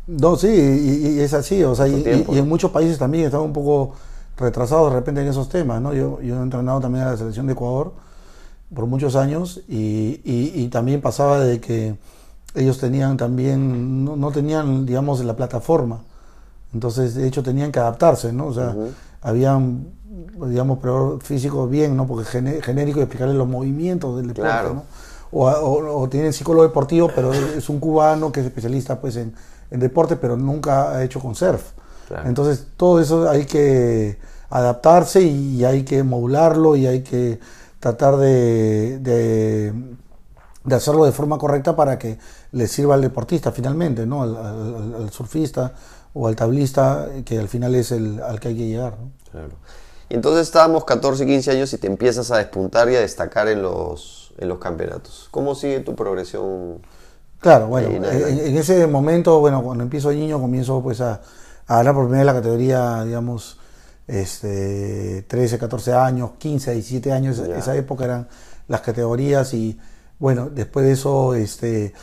No, sí, y, es así, o sea, y, en muchos países también están un poco retrasados de repente en esos temas, ¿no? Yo, yo he entrenado también a la selección de Ecuador por muchos años y, también pasaba de que ellos tenían también, no, tenían, digamos, la plataforma. Entonces, de hecho, tenían que adaptarse, ¿no? O sea, habían, digamos, pero físicos bien, ¿no? Porque genérico y explicarles los movimientos del deporte, ¿no? O, o, tienen psicólogo deportivo, pero es un cubano que es especialista, pues, en, deporte, pero nunca ha hecho con surf. Entonces, todo eso hay que adaptarse y hay que modularlo y hay que tratar de de hacerlo de forma correcta para que le sirva al deportista finalmente, ¿no? Al, surfista o al tablista, que al final es el al que hay que llegar. Claro. Y entonces estábamos 14, 15 años y te empiezas a despuntar y a destacar en los, en los campeonatos. ¿Cómo sigue tu progresión? Claro, bueno, en, ese momento, bueno, cuando empiezo niño comienzo pues a, a ganar por primera vez la categoría, digamos, este, 13, 14 años, 15, 17 años, esa época eran las categorías y bueno, después de eso este,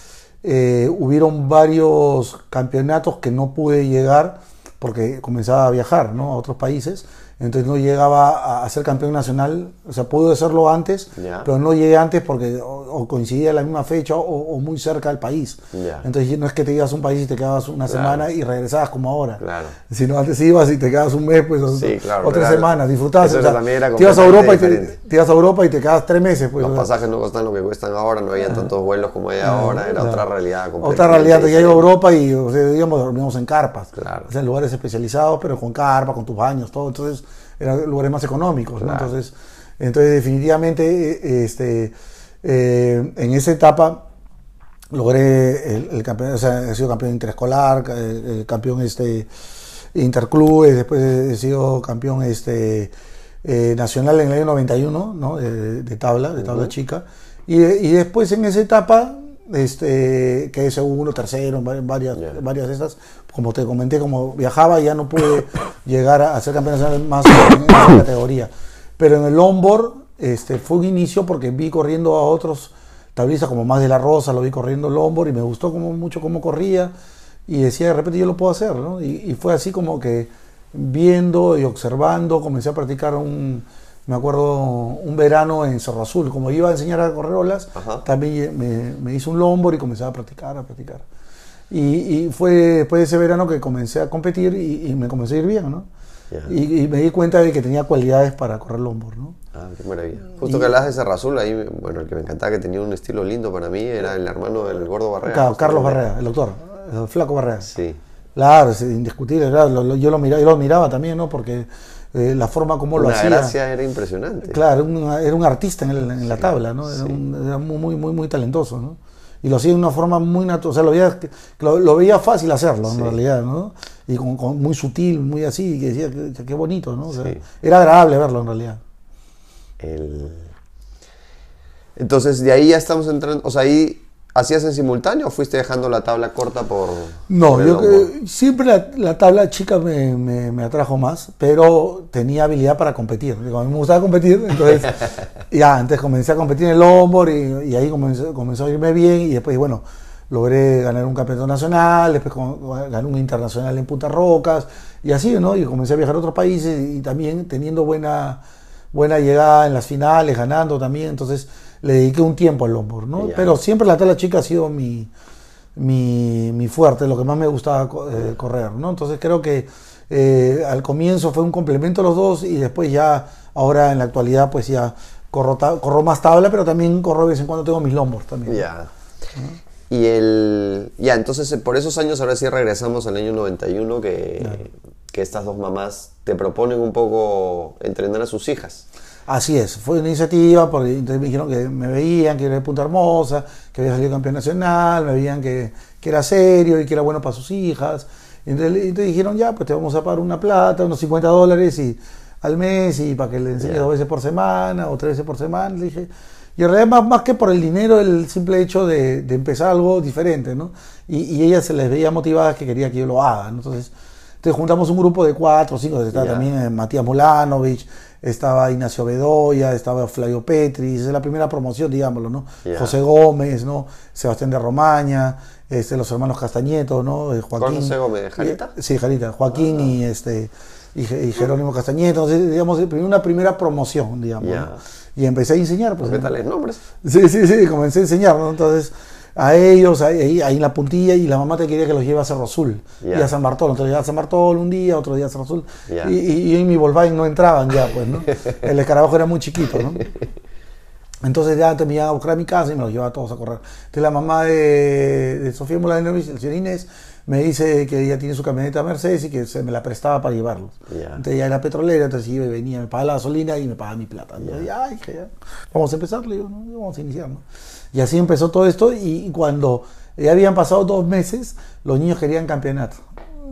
eh, hubieron varios campeonatos que no pude llegar porque comenzaba a viajar ¿no? a otros países, entonces no llegaba a, ser campeón nacional, o sea, pude hacerlo antes, pero no llegué antes porque o coincidía en la misma fecha o, o muy cerca del país. Entonces no es que te ibas a un país y te quedabas una Claro. semana y regresabas como ahora. Claro. Sino antes ibas y te quedabas un mes, pues, o, Sí, claro, o tres semanas, disfrutabas. eso o sea, también era te ibas a Europa y te, te ibas a Europa y te quedabas tres meses, pues. Los o pasajes no costan lo que cuestan ahora, no había tantos vuelos como hay ahora, era otra realidad Otra realidad, te iba a. Europa y, o digamos, dormíamos en carpas. Claro. O sea, en lugares especializados, pero con carpa, con tus baños, todo. Entonces, eran lugares más económicos, ¿no? Claro. Entonces, entonces, definitivamente, eh, este, eh, en esa etapa logré el, el campeón, o sea, he sido campeón interescolar, eh, campeón este interclubes, después he sido campeón este eh, nacional en el año 91, ¿no? De, de tabla, de tabla chica. Y, y después en esa etapa este quedé segundo, tercero, varias, varias de estas. Como te comenté, como viajaba, ya no pude llegar a, ser campeón nacional más en esa categoría. Pero en el longboard este, fue un inicio porque vi corriendo a otros tablistas como más de la Rosa, lo vi corriendo longboard y me gustó como, mucho cómo corría y decía de repente yo lo puedo hacer, ¿no? Y, y fue así como que viendo y observando, comencé a practicar un, me acuerdo, un verano en Cerro Azul, como iba a enseñar a correr olas, Ajá. también me, me hice un longboard y comencé a practicar, a practicar. Y, y fue después de ese verano que comencé a competir y, y me comencé a ir bien, ¿no? Y, y me di cuenta de que tenía cualidades para correr longboard, ¿no? Ah, qué maravilla. Justo que hablas de Serra Azul, ahí, bueno, el que me encantaba que tenía un estilo lindo para mí era el hermano del gordo Barrea. Ca- Carlos. Barrea, el doctor, el flaco Barrea. Sí, Claro, es indiscutible, claro, yo, lo miraba, yo lo miraba también, ¿no? Porque eh, la forma como lo una hacía. gracia era impresionante. Claro, era un, era un artista en, el- en la tabla, ¿no? Era, un- era muy, muy, muy, talentoso, ¿no? Y lo hacía de una forma muy natural, o sea, lo veía, lo, lo veía fácil hacerlo, en realidad, ¿no? Y con, con- muy sutil, muy así, y que decía, qué, qué bonito, ¿no? O sea. Era agradable verlo, en realidad. El- Entonces, de ahí ya estamos entrando, o sea, ahí hacías en simultáneo o fuiste dejando la tabla corta por... No, por yo que- siempre la, la tabla chica me, me- me atrajo más, pero tenía habilidad para competir. Digo, a mí me gustaba competir, entonces ya, antes comencé a competir en el longboard y, y ahí comenzó, comenzó a irme bien y después, bueno, logré ganar un campeonato nacional, después gané un internacional en Punta Rocas y así, ¿no? Y comencé a viajar a otros países y también teniendo buena, buena llegada en las finales, ganando también, entonces le dediqué un tiempo al longboard, ¿no? Ya. Pero siempre la tabla chica ha sido mi, mi, mi fuerte, lo que más me gustaba eh, correr, ¿no? Entonces creo que eh, al comienzo fue un complemento los dos y después ya, ahora en la actualidad, pues ya corro, corro más tabla, pero también corro de vez en cuando tengo mis longboards también. Ya. Y el... Ya, entonces eh, por esos años ahora sí regresamos al año 91 que, que estas dos mamás te proponen un poco entrenar a sus hijas. Así es, fue una iniciativa porque entonces me dijeron que me veían, que era de Punta Hermosa, que había salido campeón nacional, me veían que, que era serio y que era bueno para sus hijas. Y entonces, entonces dijeron, ya, pues te vamos a pagar una plata, unos 50 dólares y, al mes y para que le enseñes Ya. dos veces por semana o tres veces por semana. Le dije, y en realidad más, más que por el dinero, el simple hecho de, de empezar algo diferente, ¿no? Y, y ellas se les veía motivadas que quería que yo lo haga, ¿no? Entonces, entonces juntamos un grupo de cuatro o cinco, estaba también eh, Matías Mulanovich, estaba Ignacio Bedoya, estaba Flavio Petris, es la primera promoción, digámoslo, ¿no? José Gómez, ¿no? Sebastián de Romaña, este, los hermanos Castañeto, ¿no? Eh, Joaquín. ¿Cuál José Gómez? ¿Jarita? Sí, Jarita, Joaquín y este y, Je- y Jerónimo Castañeto, entonces, digamos, una primera promoción, digamos. ¿no? Y empecé a enseñar, pues. ¿Qué tal es nombres? Sí, sí, sí, comencé a enseñar, ¿no? Entonces, a ellos, ahí, ahí, en la puntilla, y la mamá te quería que los lleve a Cerro Azul y a San Bartolo. Entonces, a San Bartolo un día, otro día a Cerro Azul. Y, y, y mi Volkswagen no entraban ya, pues, ¿no? El escarabajo era muy chiquito, ¿no? Entonces ya te me iban a buscar a mi casa y me los llevaba a todos a correr. Entonces la mamá de, de Sofía Mulanovich, el señor Inés, me dice que ella tiene su camioneta Mercedes y que se me la prestaba para llevarlos. Entonces ya era petrolera, entonces iba y venía, me pagaba la gasolina y me pagaba mi plata. Y yo, dije, ya, vamos a empezar, le digo, ¿no? vamos a iniciar, ¿no? Y así empezó todo esto y cuando ya habían pasado dos meses, los niños querían campeonato.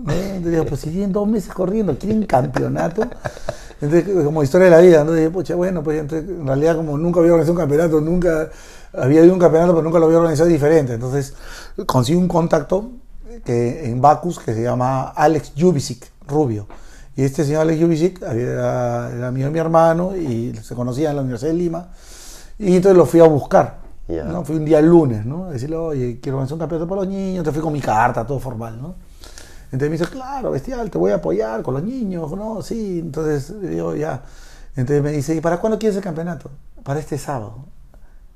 Entonces digo, pues si tienen dos meses corriendo, quieren campeonato. Entonces, como historia de la vida, ¿no? Dije, pucha, bueno, pues entonces, en realidad como nunca había organizado un campeonato, nunca había habido un campeonato, pero nunca lo había organizado diferente. Entonces, conseguí un contacto que, en Bacus que se llama Alex Jubicic, rubio. Y este señor Alex Jubicic era, era amigo de mi hermano y se conocía en la Universidad de Lima. Y entonces lo fui a buscar. ¿No? Fui un día el lunes, ¿no? Decirle, oye, quiero organizar un campeonato para los niños. Entonces fui con mi carta, todo formal, ¿no? Entonces me dice, claro, bestial, te voy a apoyar con los niños, ¿no? Sí, entonces digo, ya. Entonces me dice, ¿y para cuándo quieres el campeonato? Para este sábado.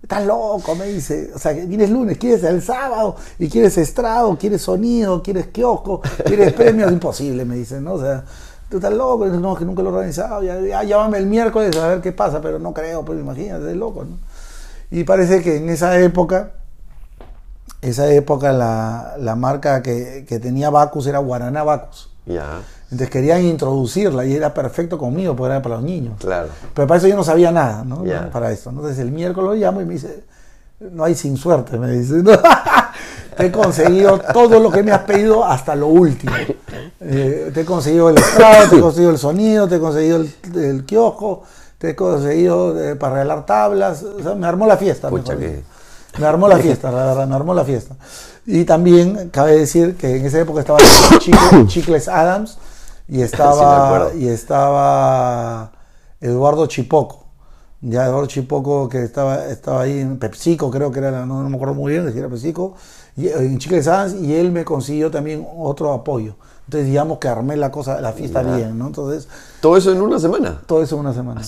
Estás loco, me dice. O sea, vienes lunes, quieres el sábado, y quieres estrado, quieres sonido, quieres kiosco, quieres premios, imposible, me dice, ¿no? O sea, tú estás loco, no, que nunca lo he organizado, ya, ya llámame el miércoles a ver qué pasa, pero no creo, pues imagínate, es loco, ¿no? Y parece que en esa época, esa época la, la marca que, que tenía Bacus era Guaraná Bacus. Ya. Entonces querían introducirla y era perfecto conmigo porque era para los niños. Claro. Pero para eso yo no sabía nada, ¿no? Ya. Para esto. Entonces el miércoles lo llamo y me dice, no hay sin suerte, me dice. "No, te he conseguido todo lo que me has pedido hasta lo último. Eh, te he conseguido el estrado, te he conseguido el sonido, te he conseguido el, el kiosco, te he conseguido eh, para regalar tablas. O sea, me armó la fiesta. Pucha que-. Me armó la fiesta, la verdad, me armó la fiesta. Y también cabe decir que en esa época estaba Chicle- Chicles Adams y estaba, y estaba Eduardo Chipoco. Ya Eduardo Chipoco que estaba, estaba ahí en PepsiCo, creo que era, la- no, no me acuerdo muy bien si era PepsiCo, y, en Chicles Adams y él me consiguió también otro apoyo. Entonces digamos que armé la cosa, la fiesta Ya. bien, ¿no? Entonces Todo eso en una semana. todo eso en una semana.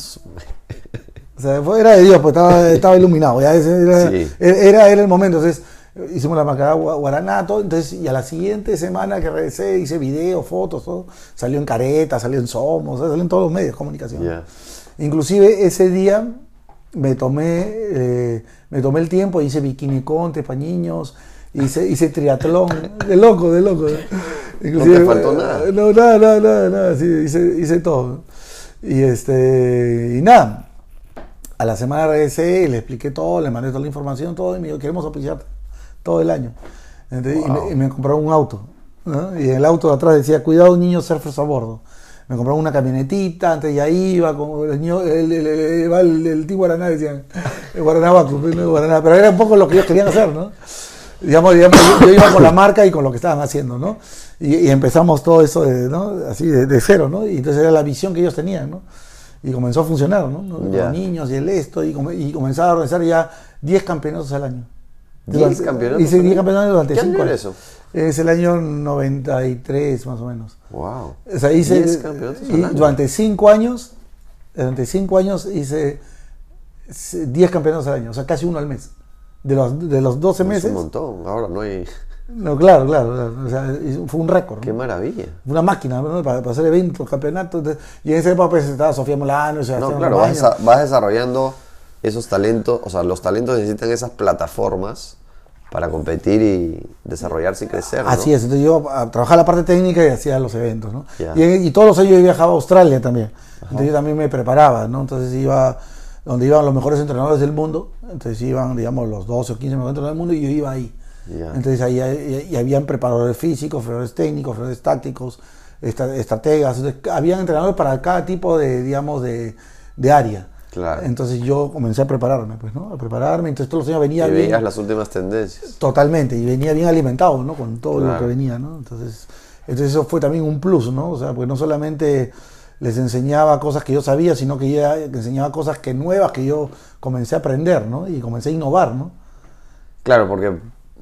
O sea, era de Dios, pues estaba, estaba iluminado. Ya era, Sí. era, era el momento. Entonces, hicimos la macabra guaranato. Entonces, y a la siguiente semana que regresé, hice videos, fotos, todo. Salió en Careta, salió en Somos, salió en todos los medios de comunicación. Ya. Inclusive ese día me tomé, eh, me tomé el tiempo, hice bikini conte para niños, hice, hice triatlón, de loco, de loco. te faltó nada. No, nada, nada, nada, nada, sí, hice, hice todo. Y este, y nada, a la semana regresé y le expliqué todo, le mandé toda la información, todo, y me dijo, queremos auspiciarte todo el año. Entonces, y, Wow. me, y me compraron un auto. ¿no? Y el auto de atrás decía, cuidado niños surfers a bordo. Me compraron una camionetita, antes ya iba, con el, niño- el, el, el, el, Team Guaraná, decían, el Guaraná Bacu, pues, no, Guaraná, pero era un poco lo que ellos querían hacer, ¿no? Digamos, digamos, yo, yo iba con la marca y con lo que estaban haciendo, ¿no? Y, y empezamos todo eso, de, ¿no? Así, de, de cero, ¿no? Y entonces era la visión que ellos tenían, ¿no? Y comenzó a funcionar, ¿no? Los niños y el esto, y, come- y comenzaba a organizar ya 10 campeonatos al año. 10 Durante- campeonatos Hice al 10 año. campeonatos durante ¿Qué 5 año era años. eso? Es el año 93, más o menos. Wow. O sea, hice 10 campeonatos al año. durante 5 años, durante 5 años hice 10 campeonatos al año, o sea, casi uno al mes. De los, de los 12 Es meses. un montón. Ahora no hay. No, claro, claro, o sea, fue un récord. ¿no? Qué maravilla. Una máquina ¿no? para, para hacer eventos, campeonatos. y en esa época pues, estaba Sofía Molano, No, claro, vas, desa- vas desarrollando esos talentos. O sea, los talentos necesitan esas plataformas para competir y desarrollarse y crecer. ¿no? Así es, entonces yo trabajaba la parte técnica y hacía los eventos, ¿no? Y todos los años yo viajaba a Australia también. Entonces yo también me preparaba, ¿no? Entonces iba donde iban los mejores entrenadores del mundo, entonces iban, digamos, los 12 o 15 mejores entrenadores del mundo y yo iba ahí. Ya. Entonces ahí y, y habían preparadores físicos, preparadores técnicos, preparadores tácticos, estra- estrategas, entonces, habían entrenadores para cada tipo de, digamos, de, de área. Claro. Entonces yo comencé a prepararme, pues, ¿no? A prepararme, entonces todos los años venía Y bien. veías las últimas tendencias. Totalmente, y venía bien alimentado, ¿no? Con todo lo Claro. que venía, ¿no? Entonces, entonces eso fue también un plus, ¿no? O sea, porque no solamente les enseñaba cosas que yo sabía, sino que ya enseñaba cosas que nuevas que yo comencé a aprender, ¿no? Y comencé a innovar, ¿no? Claro, porque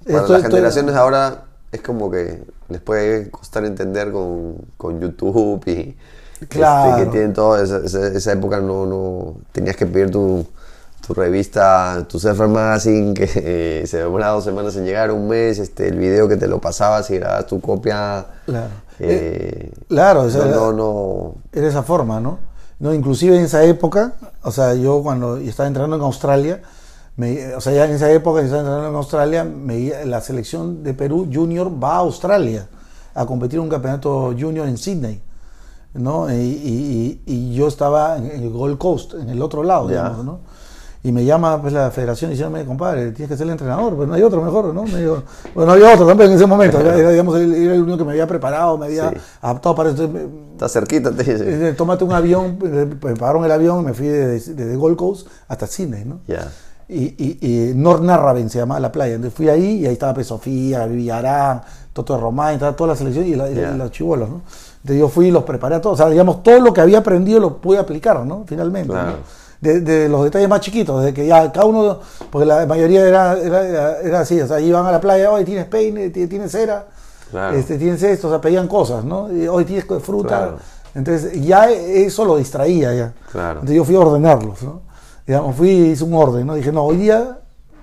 para las generaciones ahora es como que les puede costar entender con, con YouTube y este, Claro. que tienen toda esa, esa- esa época no, no tenías que pedir tu, tu revista, tu Surfer Magazine que eh, se demoraba dos semanas en llegar, un mes, este, el video que te lo pasabas y grababas tu copia. Claro. Eh, Claro, o sea, no, no, no, era esa forma, ¿no? no inclusive en esa época, o sea, yo cuando estaba entrenando en Australia, me- o sea, ya en esa época estaba entrenando en Australia, me- la selección de Perú junior va a Australia a competir en un campeonato junior en Sydney. ¿no? Y, y- y- yo estaba en el Gold Coast, en el otro lado, digamos, ¿no? Y me llama pues, la federación y dice, "Mire, compadre, tienes que ser el entrenador, pues no hay otro mejor, ¿no? Me bueno, no había otro tampoco en ese momento, era, digamos, el, era el único que me había preparado, me había Sí. adaptado para eso. Está cerquita, te dice. eh, tómate un avión, eh, me pagaron el avión, me fui desde, desde Gold Coast hasta Sydney, ¿no? Ya. Y, y, y North Narrabeen se llamaba la playa. Entonces fui ahí y ahí estaba pues, Sofía, Villarán, Toto Román, estaba toda la selección y, la- y Ya. los chivolos, ¿no? Entonces yo fui y los preparé a todos. O sea, digamos, todo lo que había aprendido lo pude aplicar, ¿no? Finalmente. Claro. ¿no? De, de los detalles más chiquitos, de que ya cada uno, porque la mayoría era, era, así, o sea, iban a la playa, hoy tienes peine, ti- tienes cera, Claro. este, tienes esto, o sea, pedían cosas, ¿no? Y hoy tienes fruta. Claro. Entonces ya eso lo distraía ya. Claro. Entonces yo fui a ordenarlos, ¿no? Digamos, fui hice un orden, ¿no? Dije, no, hoy día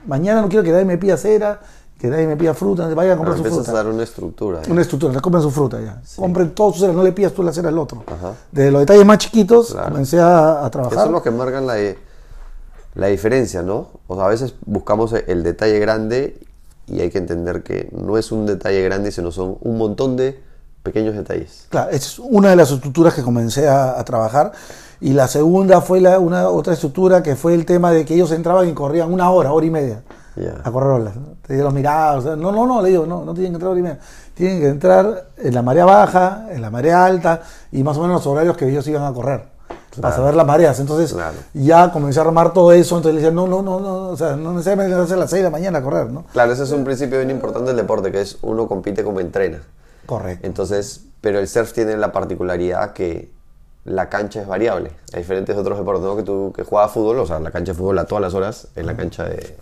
mañana no quiero que nadie me pida cera, que nadie me pida fruta, vayan a comprar Claro, su fruta. a dar una estructura. Una estructura, te compren su fruta ya. Compren todos sus ceras, no le pidas tú la cera al otro. Ajá. De los detalles más chiquitos Claro. comencé a, a Eso trabajar. es lo que marcan la, la diferencia, ¿no? O sea, a veces buscamos el detalle grande y hay que entender que no es un detalle grande, sino son un montón de pequeños detalles. Claro, es una de las estructuras que comencé a, a trabajar. Y la segunda fue la, una otra estructura que fue el tema de que ellos entraban y corrían una hora, hora y media A correr olas. ¿no? Te los miraba, o sea, no, no, no, le digo, no, no tienen que entrar hora y media. Tienen que entrar en la marea baja, en la marea alta y más o menos los horarios que ellos iban a correr. Para saber las mareas. Entonces Claro. ya comencé a armar todo eso. Entonces le decía, no, no, no, no, o sea, no necesariamente a las 6 de la mañana a correr, ¿no? Claro, ese es un principio bien importante del deporte, que es uno compite como entrena. Correcto. Entonces, pero el surf tiene la particularidad que la cancha es variable, a diferentes otros deportes, ¿no? Que tú que juegas fútbol, o sea, la cancha de fútbol a todas las horas, en la cancha de...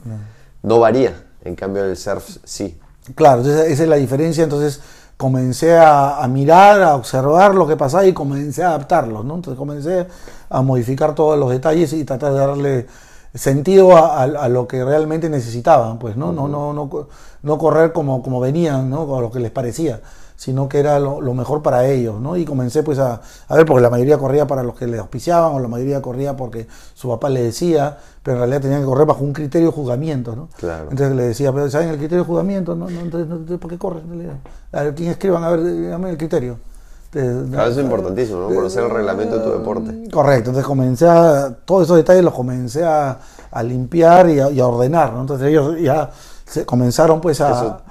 No varía, en cambio el surf sí. Claro, entonces esa es la diferencia. Entonces comencé a, a mirar, a observar lo que pasaba y comencé a adaptarlos, ¿no? Entonces comencé a modificar todos los detalles y tratar de darle sentido a, a- a lo que realmente necesitaban, pues, ¿no? No, no, no, co- no correr como, como venían, ¿no? Con lo que les parecía, sino que era lo, lo mejor para ellos, ¿no? Y comencé pues a, a ver, porque la mayoría corría para los que les auspiciaban o la mayoría corría porque su papá le decía, pero en realidad tenían que correr bajo un criterio de juzgamiento, ¿no? Claro. Entonces le decía, pero ¿saben el criterio de juzgamiento? No, no, entonces, no, ¿por qué corren? A ver, ¿quién escriban? A ver, dígame el criterio. Claro, eso es importantísimo, ¿no? Conocer el reglamento de tu deporte. Correcto, entonces comencé a, todos esos detalles los comencé a, a limpiar y a, y a ordenar, ¿no? Entonces ellos ya se comenzaron pues a... Eso- a-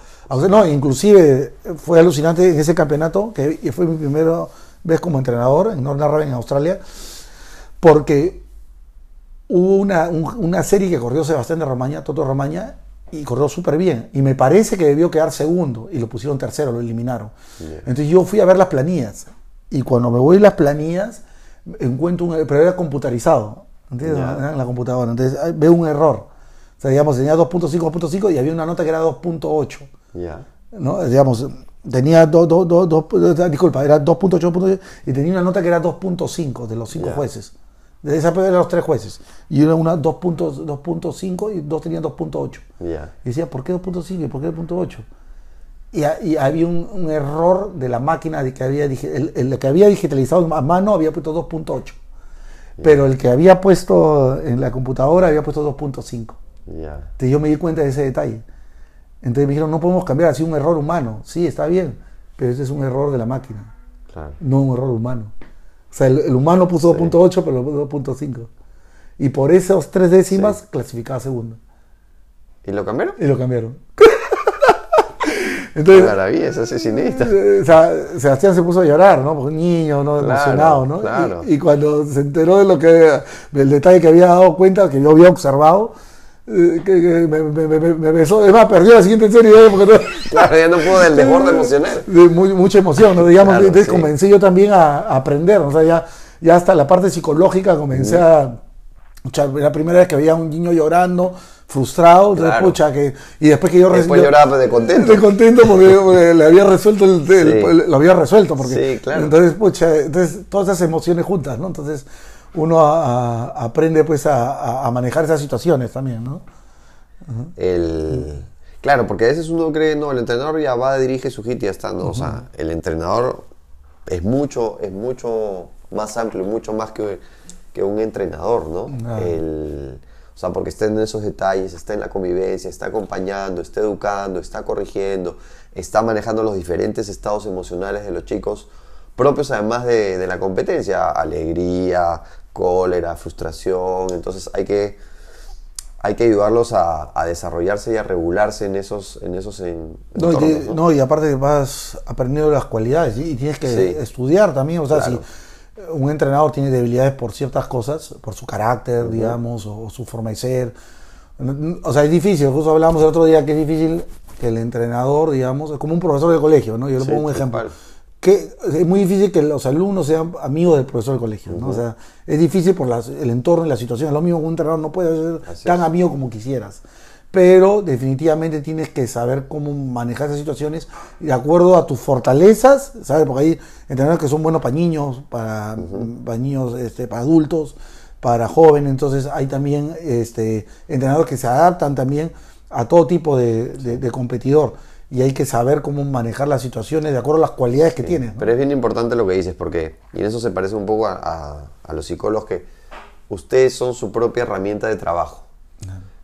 no, inclusive fue alucinante en ese campeonato, que fue mi primera vez como entrenador en Northern Raven en Australia, porque hubo una, un- una serie que corrió Sebastián de Romaña, Toto Romaña, y corrió súper bien. Y me parece que debió quedar segundo, y lo pusieron tercero, lo eliminaron. Entonces yo fui a ver las planillas, y cuando me voy a las planillas, encuentro un pero era computarizado, ¿entiendes? En la computadora. Entonces ah, veo un error. O sea, digamos, tenía 2.5, 2.5 y había una nota que era 2.8. ¿no? Digamos, tenía dos, dos, dos, dos- disculpa, era 2.8 2.8, y tenía una nota que era 2.5 de los cinco jueces. De esa eran los tres jueces. Y una, una 2.5 2.5 y dos tenían 2.8. Ya. Y decía, ¿por qué 2.5 y por qué 2.8? Y, y había un, un error de la máquina de que había, el, el que había digitalizado a mano había puesto 2.8. Pero el que había puesto en la computadora había puesto 2.5. Ya. Entonces yo me di cuenta de ese detalle. Entonces me dijeron, no podemos cambiar así un error humano. Sí, está bien, pero ese es un error de la máquina, Claro. no un error humano. O sea, el, el humano puso 2.8, pero lo puso 2.5. Y por esas tres décimas clasificaba segundo. ¿Y lo cambiaron? Y lo cambiaron. Qué Entonces, maravilla, es asesinista. eh, o sea, Sebastián se puso a llorar, ¿no? Porque un niño, ¿no? Claro, Emocionado, ¿no? claro. Y, y cuando se enteró de lo que, del detalle que había dado cuenta, que yo había observado, que, que me, me- me- besó, es más, perdió la siguiente serie, ¿eh? porque no- Claro, ya no pudo del desborde emocional. de muy- mucha emoción, ¿no? Digamos, Claro, entonces sí. comencé yo también a, a aprender, o sea, ya, ya hasta la parte psicológica comencé a... o sea, la primera vez que veía a un niño llorando, frustrado, Claro. pucha, que, y después que yo Después yo- lloraba de contento. de contento porque, porque le había resuelto el, el- Sí. lo había resuelto porque Sí, claro. entonces pucha entonces todas esas emociones juntas no entonces uno a- a- aprende pues a, manejar esas situaciones también no El... Claro, porque a veces uno cree, no, el entrenador ya va, dirige su hit y ya está, ¿no? O sea, el entrenador es mucho, es mucho más amplio, mucho más que, que un entrenador, ¿no? El- o sea, porque está en esos detalles, está en la convivencia, está acompañando, está educando, está corrigiendo, está manejando los diferentes estados emocionales de los chicos, propios además de, de la competencia, alegría, cólera, frustración, entonces hay que hay que ayudarlos a, a desarrollarse y a regularse en esos, en esos en- No, y, te- ¿no? no, y aparte vas aprendiendo las cualidades y, tienes que Sí. estudiar también. O sea, Claro. si un entrenador tiene debilidades por ciertas cosas, por su carácter, digamos, o, su forma de ser. O sea, es difícil. Justo hablábamos el otro día que es difícil que el entrenador, digamos, es como un profesor de colegio, ¿no? Yo le Sí, pongo un ejemplo. Que es muy difícil que los alumnos sean amigos del profesor del colegio, ¿no? O sea, es difícil por las- el entorno y la situación. Es lo mismo que un entrenador no puede ser Así tan es. amigo como quisieras. Pero definitivamente tienes que saber cómo manejar esas situaciones de acuerdo a tus fortalezas, ¿sabes? Porque hay entrenadores que son buenos para niños, para, para niños, este, para adultos, para jóvenes, entonces hay también este, entrenadores que se adaptan también a todo tipo de, de competidor y hay que saber cómo manejar las situaciones de acuerdo a las cualidades que tienes. Pero es bien importante lo que dices, porque, y en eso se parece un poco a, a, los psicólogos, que ustedes son su propia herramienta de trabajo.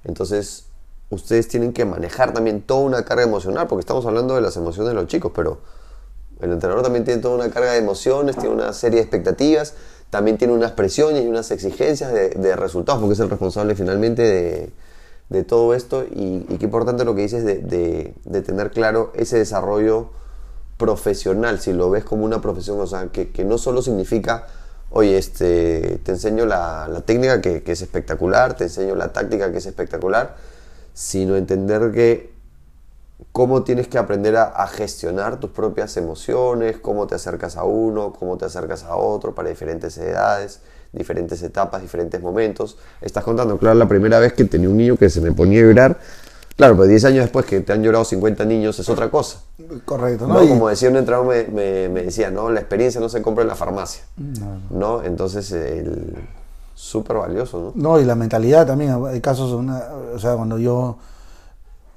Entonces, ustedes tienen que manejar también toda una carga emocional, porque estamos hablando de las emociones de los chicos, pero el entrenador también tiene toda una carga de emociones, tiene una serie de expectativas, también tiene unas presiones y unas exigencias de, de resultados, porque es el responsable finalmente de, de todo esto y, qué importante lo que dices de, de, tener claro ese desarrollo profesional, si lo ves como una profesión, o sea, que, no solo significa, oye, este, te enseño la, técnica que, que, es espectacular, te enseño la táctica que es espectacular, sino entender que cómo tienes que aprender a, a gestionar tus propias emociones, cómo te acercas a uno, cómo te acercas a otro para diferentes edades diferentes etapas, diferentes momentos. Estás contando, claro, la primera vez que tenía un niño que se me ponía a llorar. Claro, pero 10 años después que te han llorado 50 niños es otra cosa. Correcto, ¿no? Como decía un entrenador, me, me, decía, ¿no? La experiencia no se compra en la farmacia. No. Entonces, el... súper valioso, ¿no? No, y la mentalidad también. Hay casos, o sea, cuando yo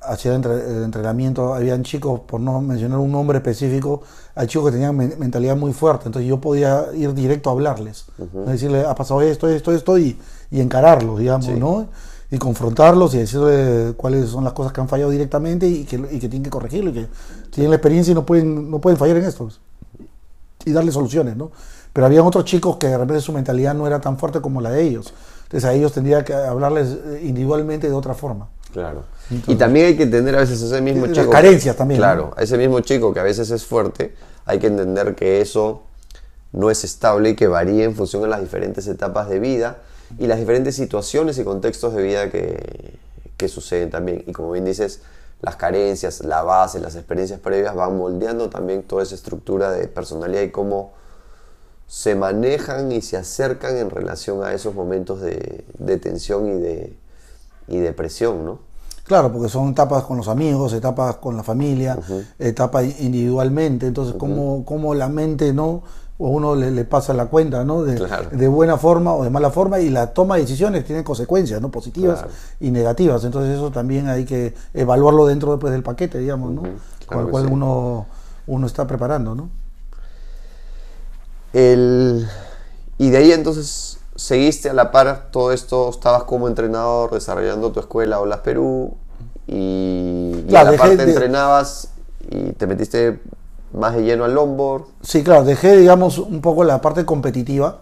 hacía el entrenamiento, habían chicos, por no mencionar un nombre específico, hay chicos que tenían mentalidad muy fuerte, entonces yo podía ir directo a hablarles, decirle, ha pasado esto, esto, esto, y, y encararlos, digamos, ¿no? Y confrontarlos y decirle cuáles son las cosas que han fallado directamente y que, y que tienen que corregirlo, y que tienen la experiencia y no pueden, no pueden fallar en esto. Y darle soluciones, ¿no? Pero había otros chicos que de repente su mentalidad no era tan fuerte como la de ellos. Entonces a ellos tendría que hablarles eh, individualmente de otra forma. Claro. Y también hay que entender a veces ese mismo chico. carencias también. Claro, a ese mismo chico que a veces es fuerte, hay que entender que eso no es estable y que varía en función de las diferentes etapas de vida y las diferentes situaciones y contextos de vida que, que suceden también. Y como bien dices, las carencias, la base, las experiencias previas van moldeando también toda esa estructura de personalidad y cómo se manejan y se acercan en relación a esos momentos de, de tensión y de, y depresión, ¿no? Claro, porque son etapas con los amigos, etapas con la familia, etapas individualmente, entonces cómo, cómo, la mente, ¿no? O uno le, pasa la cuenta, ¿no? De, de, buena forma o de mala forma y la toma de decisiones tiene consecuencias, ¿no? Positivas y negativas, entonces eso también hay que evaluarlo dentro después del paquete, digamos, ¿no? con el cual uno, uno está preparando, ¿no? El... Y de ahí entonces seguiste a la par todo esto, estabas como entrenador desarrollando tu escuela Olas Perú y, a la parte entrenabas y te metiste más de lleno al longboard. Sí, claro, dejé, digamos, un poco la parte competitiva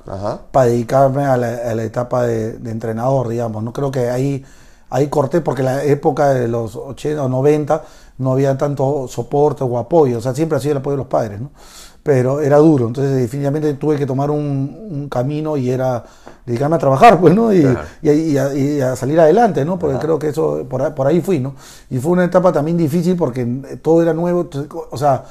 para dedicarme a la, etapa de, entrenador, digamos. No creo que ahí, ahí corté porque la época de los 80 o 90 no había tanto soporte o apoyo, o sea, siempre ha sido el apoyo de los padres, ¿no? pero era duro. Entonces, definitivamente tuve que tomar un, camino y era dedicarme a trabajar, pues, ¿no? Y, a, salir adelante, ¿no? Porque creo que eso, por, ahí fui, ¿no? Y fue una etapa también difícil porque todo era nuevo, o sea,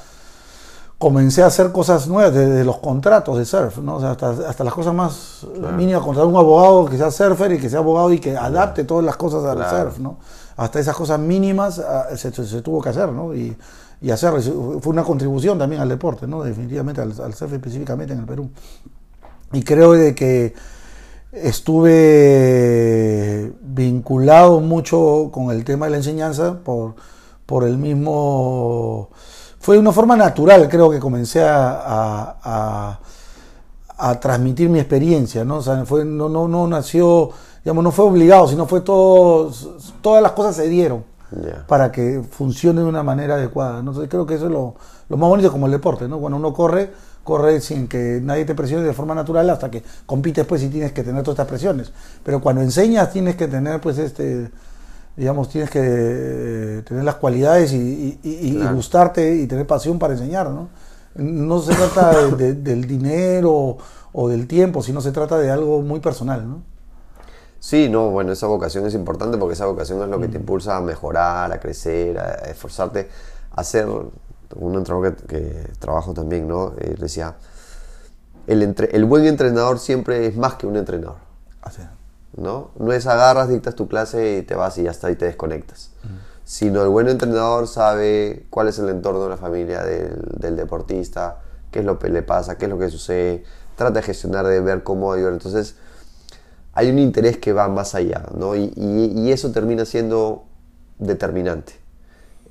comencé a hacer cosas nuevas, desde los contratos de surf, ¿no? O sea, hasta, las cosas más mínimas, contratar un abogado que sea surfer y que sea abogado y que adapte todas las cosas al surf, ¿no? Hasta esas cosas mínimas ah, se, se, tuvo que hacer, ¿no? Y, y hacer, fue una contribución también al deporte, ¿no? definitivamente al, al surf específicamente en el Perú. Y creo de que estuve vinculado mucho con el tema de la enseñanza por, por el mismo... Fue una forma natural, creo que comencé a, a, a, transmitir mi experiencia, ¿no? O sea, fue, no, no, no nació, digamos, no fue obligado, sino fue todo, todas las cosas se dieron para que funcione de una manera adecuada. ¿no? creo que eso es lo, más bonito como el deporte, ¿no? Cuando uno corre, corre sin que nadie te presione de forma natural hasta que compites pues y tienes que tener todas estas presiones. Pero cuando enseñas tienes que tener pues este digamos, tienes que eh, tener las cualidades y, gustarte y tener pasión para enseñar, ¿no? No se trata del dinero o del tiempo, sino se trata de algo muy personal, ¿no? Sí, no, bueno, esa vocación es importante porque esa vocación es lo que te mm. impulsa a mejorar, a crecer, a esforzarte, a ser un entrenador que, trabajo también, ¿no? Eh, decía, el, el buen entrenador siempre es más que un entrenador. Así. ¿no? No es agarras, dictas tu clase y te vas y ya está y te desconectas. Sino el buen entrenador sabe cuál es el entorno de la familia del, del, deportista, qué es lo que le pasa, qué es lo que sucede, trata de gestionar, de ver cómo ayudar. Entonces, hay un interés que va más allá, ¿no? Y, y- y eso termina siendo determinante.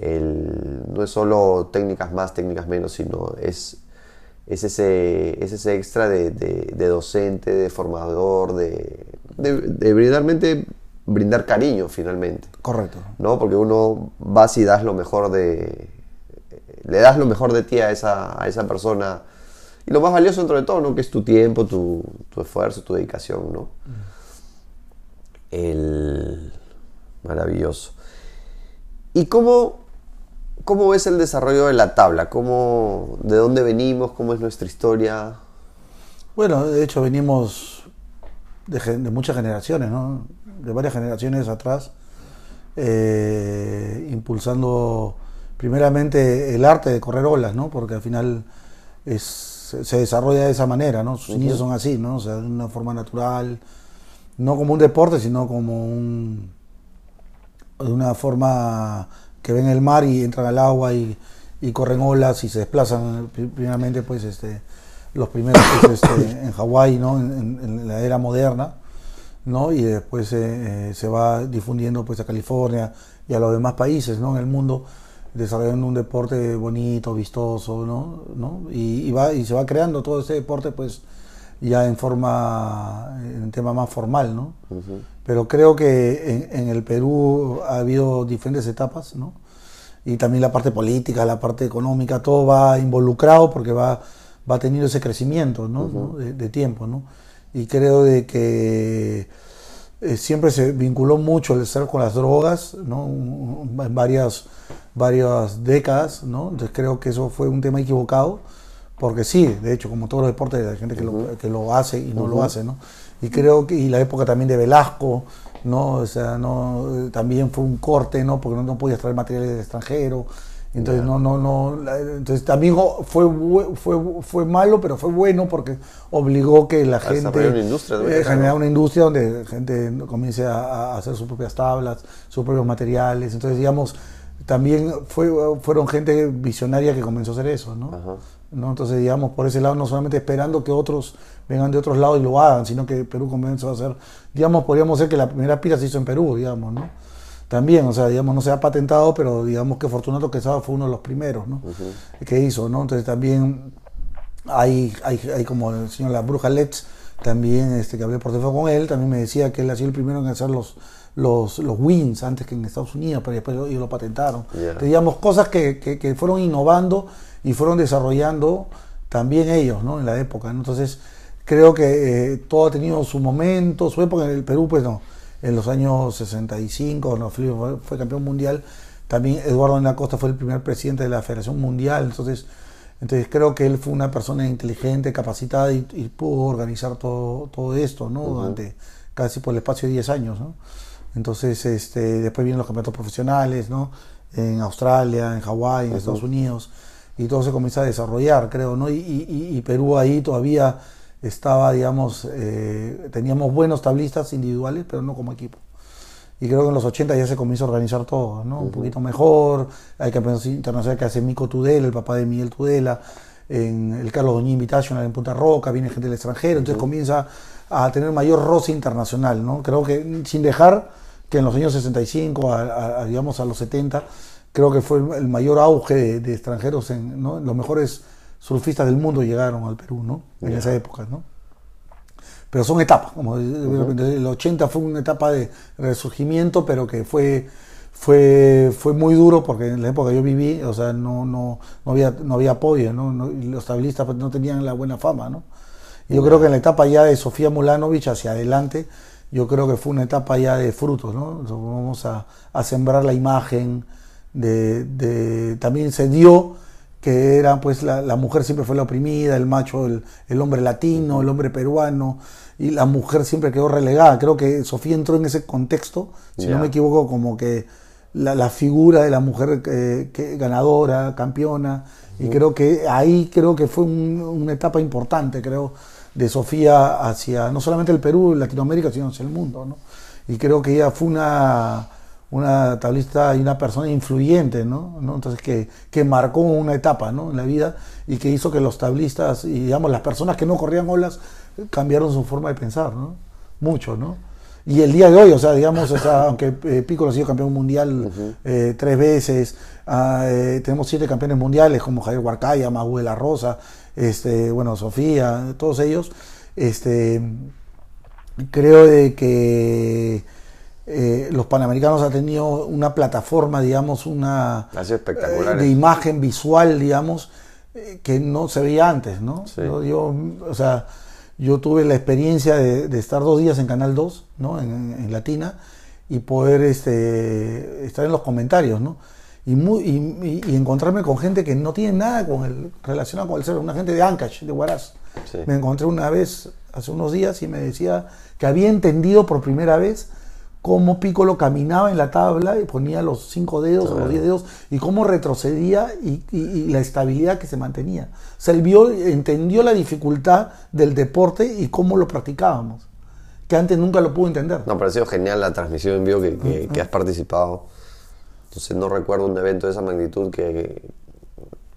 El- no es solo técnicas más, técnicas menos, sino es, es, ese, es ese extra de, de- de docente, de formador, de, de, brindarmente brindar cariño finalmente. Correcto. ¿no? Porque uno vas y das lo mejor de... Le das lo mejor de ti a esa, a esa persona. Y lo más valioso dentro de todo, ¿no? Que es tu tiempo, tu, tu esfuerzo, tu dedicación, ¿no? El... Maravilloso. ¿Y cómo, cómo ves el desarrollo de la tabla? ¿Cómo, ¿De dónde venimos? ¿Cómo es nuestra historia? Bueno, de hecho venimos de, muchas generaciones, ¿no? De varias generaciones atrás, eh, impulsando primeramente el arte de correr olas, ¿no? Porque al final es, se desarrolla de esa manera, ¿no? Sus inicios son así, ¿no? O sea, de una forma natural, no como un deporte, sino como un, de una forma que ven el mar y entran al agua y, y corren olas y se desplazan pri- primeramente pues este los primeros pues, este, en Hawái ¿no? en, la era moderna ¿no? y después eh, eh, se va difundiendo pues a California y a los demás países ¿no? en el mundo desarrollando un deporte bonito, vistoso, ¿no? ¿no? Y, y va, y se va creando todo ese deporte pues ya en forma, en tema más formal, ¿no? Pero creo que en, en el Perú ha habido diferentes etapas, ¿no? Y también la parte política, la parte económica, todo va involucrado porque va, va teniendo ese crecimiento, ¿no? De, de tiempo, ¿no? Y creo de que eh, siempre se vinculó mucho el estar con las drogas, ¿no? En varias, varias décadas, ¿no? Entonces creo que eso fue un tema equivocado, porque sí, de hecho, como todos los deportes, hay gente que, lo, que lo hace y no lo hace, ¿no? Y creo que, y la época también de Velasco, ¿no? O sea, no, también fue un corte, ¿no? Porque no, no podías traer materiales del extranjero. Entonces, no, no, no, entonces también fue, fue, fue malo, pero fue bueno porque obligó que la gente desarrollar una industria eh, generar una industria donde la gente comience a, a hacer sus propias tablas, sus propios materiales. Entonces, digamos, también fue, fueron gente visionaria que comenzó a hacer eso, ¿no? Ajá. ¿no? Entonces, digamos, por ese lado, no solamente esperando que otros vengan de otros lados y lo hagan, sino que Perú comenzó a hacer, digamos, podríamos decir que la primera pira se hizo en Perú, digamos, ¿no? También, o sea, digamos, no se ha patentado, pero digamos que Fortunato Quesada fue uno de los primeros, ¿no? Que hizo, ¿no? Entonces también hay, hay, hay como el señor La Bruja Letts, también este, que hablé por teléfono con él, también me decía que él ha sido el primero en hacer los, los, los wins antes que en Estados Unidos, pero después ellos lo patentaron. Entonces, digamos, cosas que, que, que fueron innovando y fueron desarrollando también ellos, ¿no? En la época, ¿no? Entonces, creo que eh, todo ha tenido su momento, su época en el Perú, pues no. En los años 65, cuando Felipe fue, fue campeón mundial, también Eduardo en la Costa fue el primer presidente de la Federación Mundial, entonces, entonces creo que él fue una persona inteligente, capacitada y, y pudo organizar todo, todo esto, ¿no? Durante casi por el espacio de 10 años, ¿no? Entonces, este, después vienen los campeonatos profesionales, ¿no? En Australia, en Hawái, en Estados Unidos, y todo se comienza a desarrollar, creo, ¿no? Y, y- y Perú ahí todavía estaba, digamos, eh, teníamos buenos tablistas individuales, pero no como equipo. Y creo que en los 80 ya se comienza a organizar todo, ¿no? Un poquito mejor. Hay campeonatos internacionales que hace Mico Tudela, el papá de Miguel Tudela, en el Carlos Doñí Invitational en Punta Roca, viene gente del extranjero, entonces comienza a tener mayor roce internacional, ¿no? Creo que sin dejar que en los años 65, a, a- a, digamos a los 70, creo que fue el mayor auge de, de extranjeros, en, ¿no? Los mejores surfistas del mundo llegaron al Perú, ¿no? En esa época, ¿no? pero son etapas, como el 80 fue una etapa de resurgimiento, pero que fue fue fue muy duro porque en la época que yo viví, o sea, no no no había no había apoyo, ¿no? No- y los tablistas pues, no tenían la buena fama, ¿no? Y yo creo que en la etapa ya de Sofía Mulanovich hacia adelante, yo creo que fue una etapa ya de frutos, ¿no? Vamos a, a sembrar la imagen de, de- también se dio que era pues la, la mujer siempre fue la oprimida, el macho, el, el hombre latino, el hombre peruano, y la mujer siempre quedó relegada. Creo que Sofía entró en ese contexto, si no me equivoco, como que la, la figura de la mujer eh, que, ganadora, campeona, y creo que ahí creo que fue un- una etapa importante, creo, de Sofía hacia no solamente el Perú, Latinoamérica, sino hacia el mundo, ¿no? Y creo que ella fue una una tablista y una persona influyente, ¿no? ¿no? Entonces que, que marcó una etapa, ¿no? En la vida y que hizo que los tablistas y digamos las personas que no corrían olas cambiaron su forma de pensar, ¿no? mucho, ¿no? Y el día de hoy, o sea, digamos, o sea, aunque eh, Piccolo ha sido campeón mundial eh, tres veces, ah, eh, tenemos siete campeones mundiales como Javier Huarcaya, Mahuel La Rosa, este, bueno, Sofía, todos ellos, este, creo de que los Panamericanos han tenido una plataforma, digamos, una de imagen visual, digamos, que no se veía antes, ¿no? Yo, o sea, yo tuve la experiencia de, estar dos días en Canal 2, ¿no? en, Latina, y poder este, estar en los comentarios, ¿no? Y, y, encontrarme con gente que no tiene nada con el, relacionado con el ser, una gente de Ancash, de Huaraz. Me encontré una vez, hace unos días, y me decía que había entendido por primera vez cómo Piccolo caminaba en la tabla y ponía los cinco dedos o los diez dedos y cómo retrocedía y, la estabilidad que se mantenía. O sea, él vio, entendió la dificultad del deporte y cómo lo practicábamos, que antes nunca lo pudo entender. No, pero ha sido genial la transmisión en vivo que, has participado. Entonces no recuerdo un evento de esa magnitud que,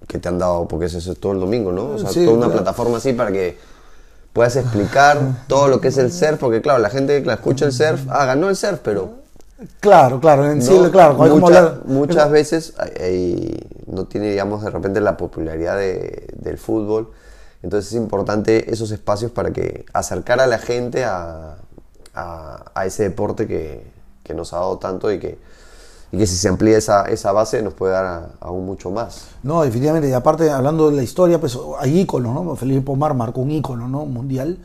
que, te han dado, porque es eso todo el domingo, ¿no? O sea, toda una plataforma así para que puedas explicar todo lo que es el surf, porque claro, la gente que escucha el surf, ah, ganó el surf, pero... Claro, claro, en sí, claro. muchas veces no tiene, digamos, de repente la popularidad del fútbol, entonces es importante esos espacios para que acercar a la gente a, a, ese deporte que, que nos ha dado tanto y que, y que si se amplía esa, esa base nos puede dar aún mucho más. No, definitivamente, y aparte hablando de la historia, pues hay íconos, ¿no? Felipe Pomar marcó un ícono, ¿no? Mundial,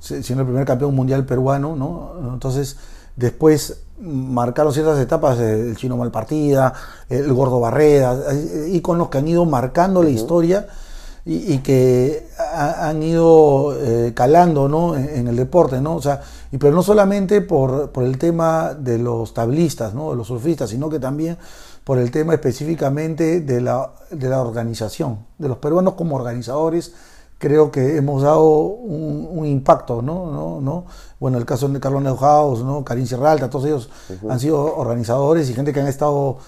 siendo el primer campeón mundial peruano, ¿no? Entonces, después marcaron ciertas etapas, el chino Malpartida, el gordo Barreda, íconos que han ido marcando la historia y, que han ido eh, calando ¿no? en, el deporte, ¿no? O sea, y, pero no solamente por, por, el tema de los tablistas, ¿no? de los surfistas, sino que también por el tema específicamente de la, de la organización, de los peruanos como organizadores, creo que hemos dado un, impacto, ¿no? ¿no? ¿no? Bueno, el caso de Carlos Neuhaus, ¿no? Karin Sierralta, todos ellos han sido organizadores y gente que han estado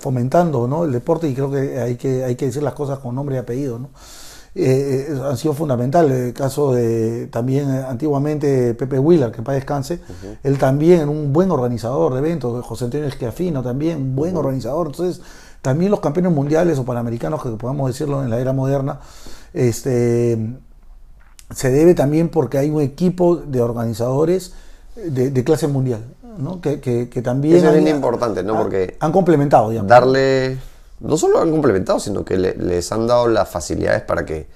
fomentando ¿no? el deporte y creo que hay, que hay que decir las cosas con nombre y apellido. ¿no? Eh, eh, han sido fundamentales. El caso de también eh, antiguamente Pepe Wheeler, que para descanse, él también un buen organizador de eventos, José Antonio Esquiafino también, un buen organizador. Entonces, también los campeones mundiales o panamericanos, que podemos decirlo en la era moderna, este, se debe también porque hay un equipo de organizadores de clase mundial. Que, también... Eso es importante, ¿no? Porque... Han complementado, digamos. Darle... No solo han complementado, sino que les han dado las facilidades para que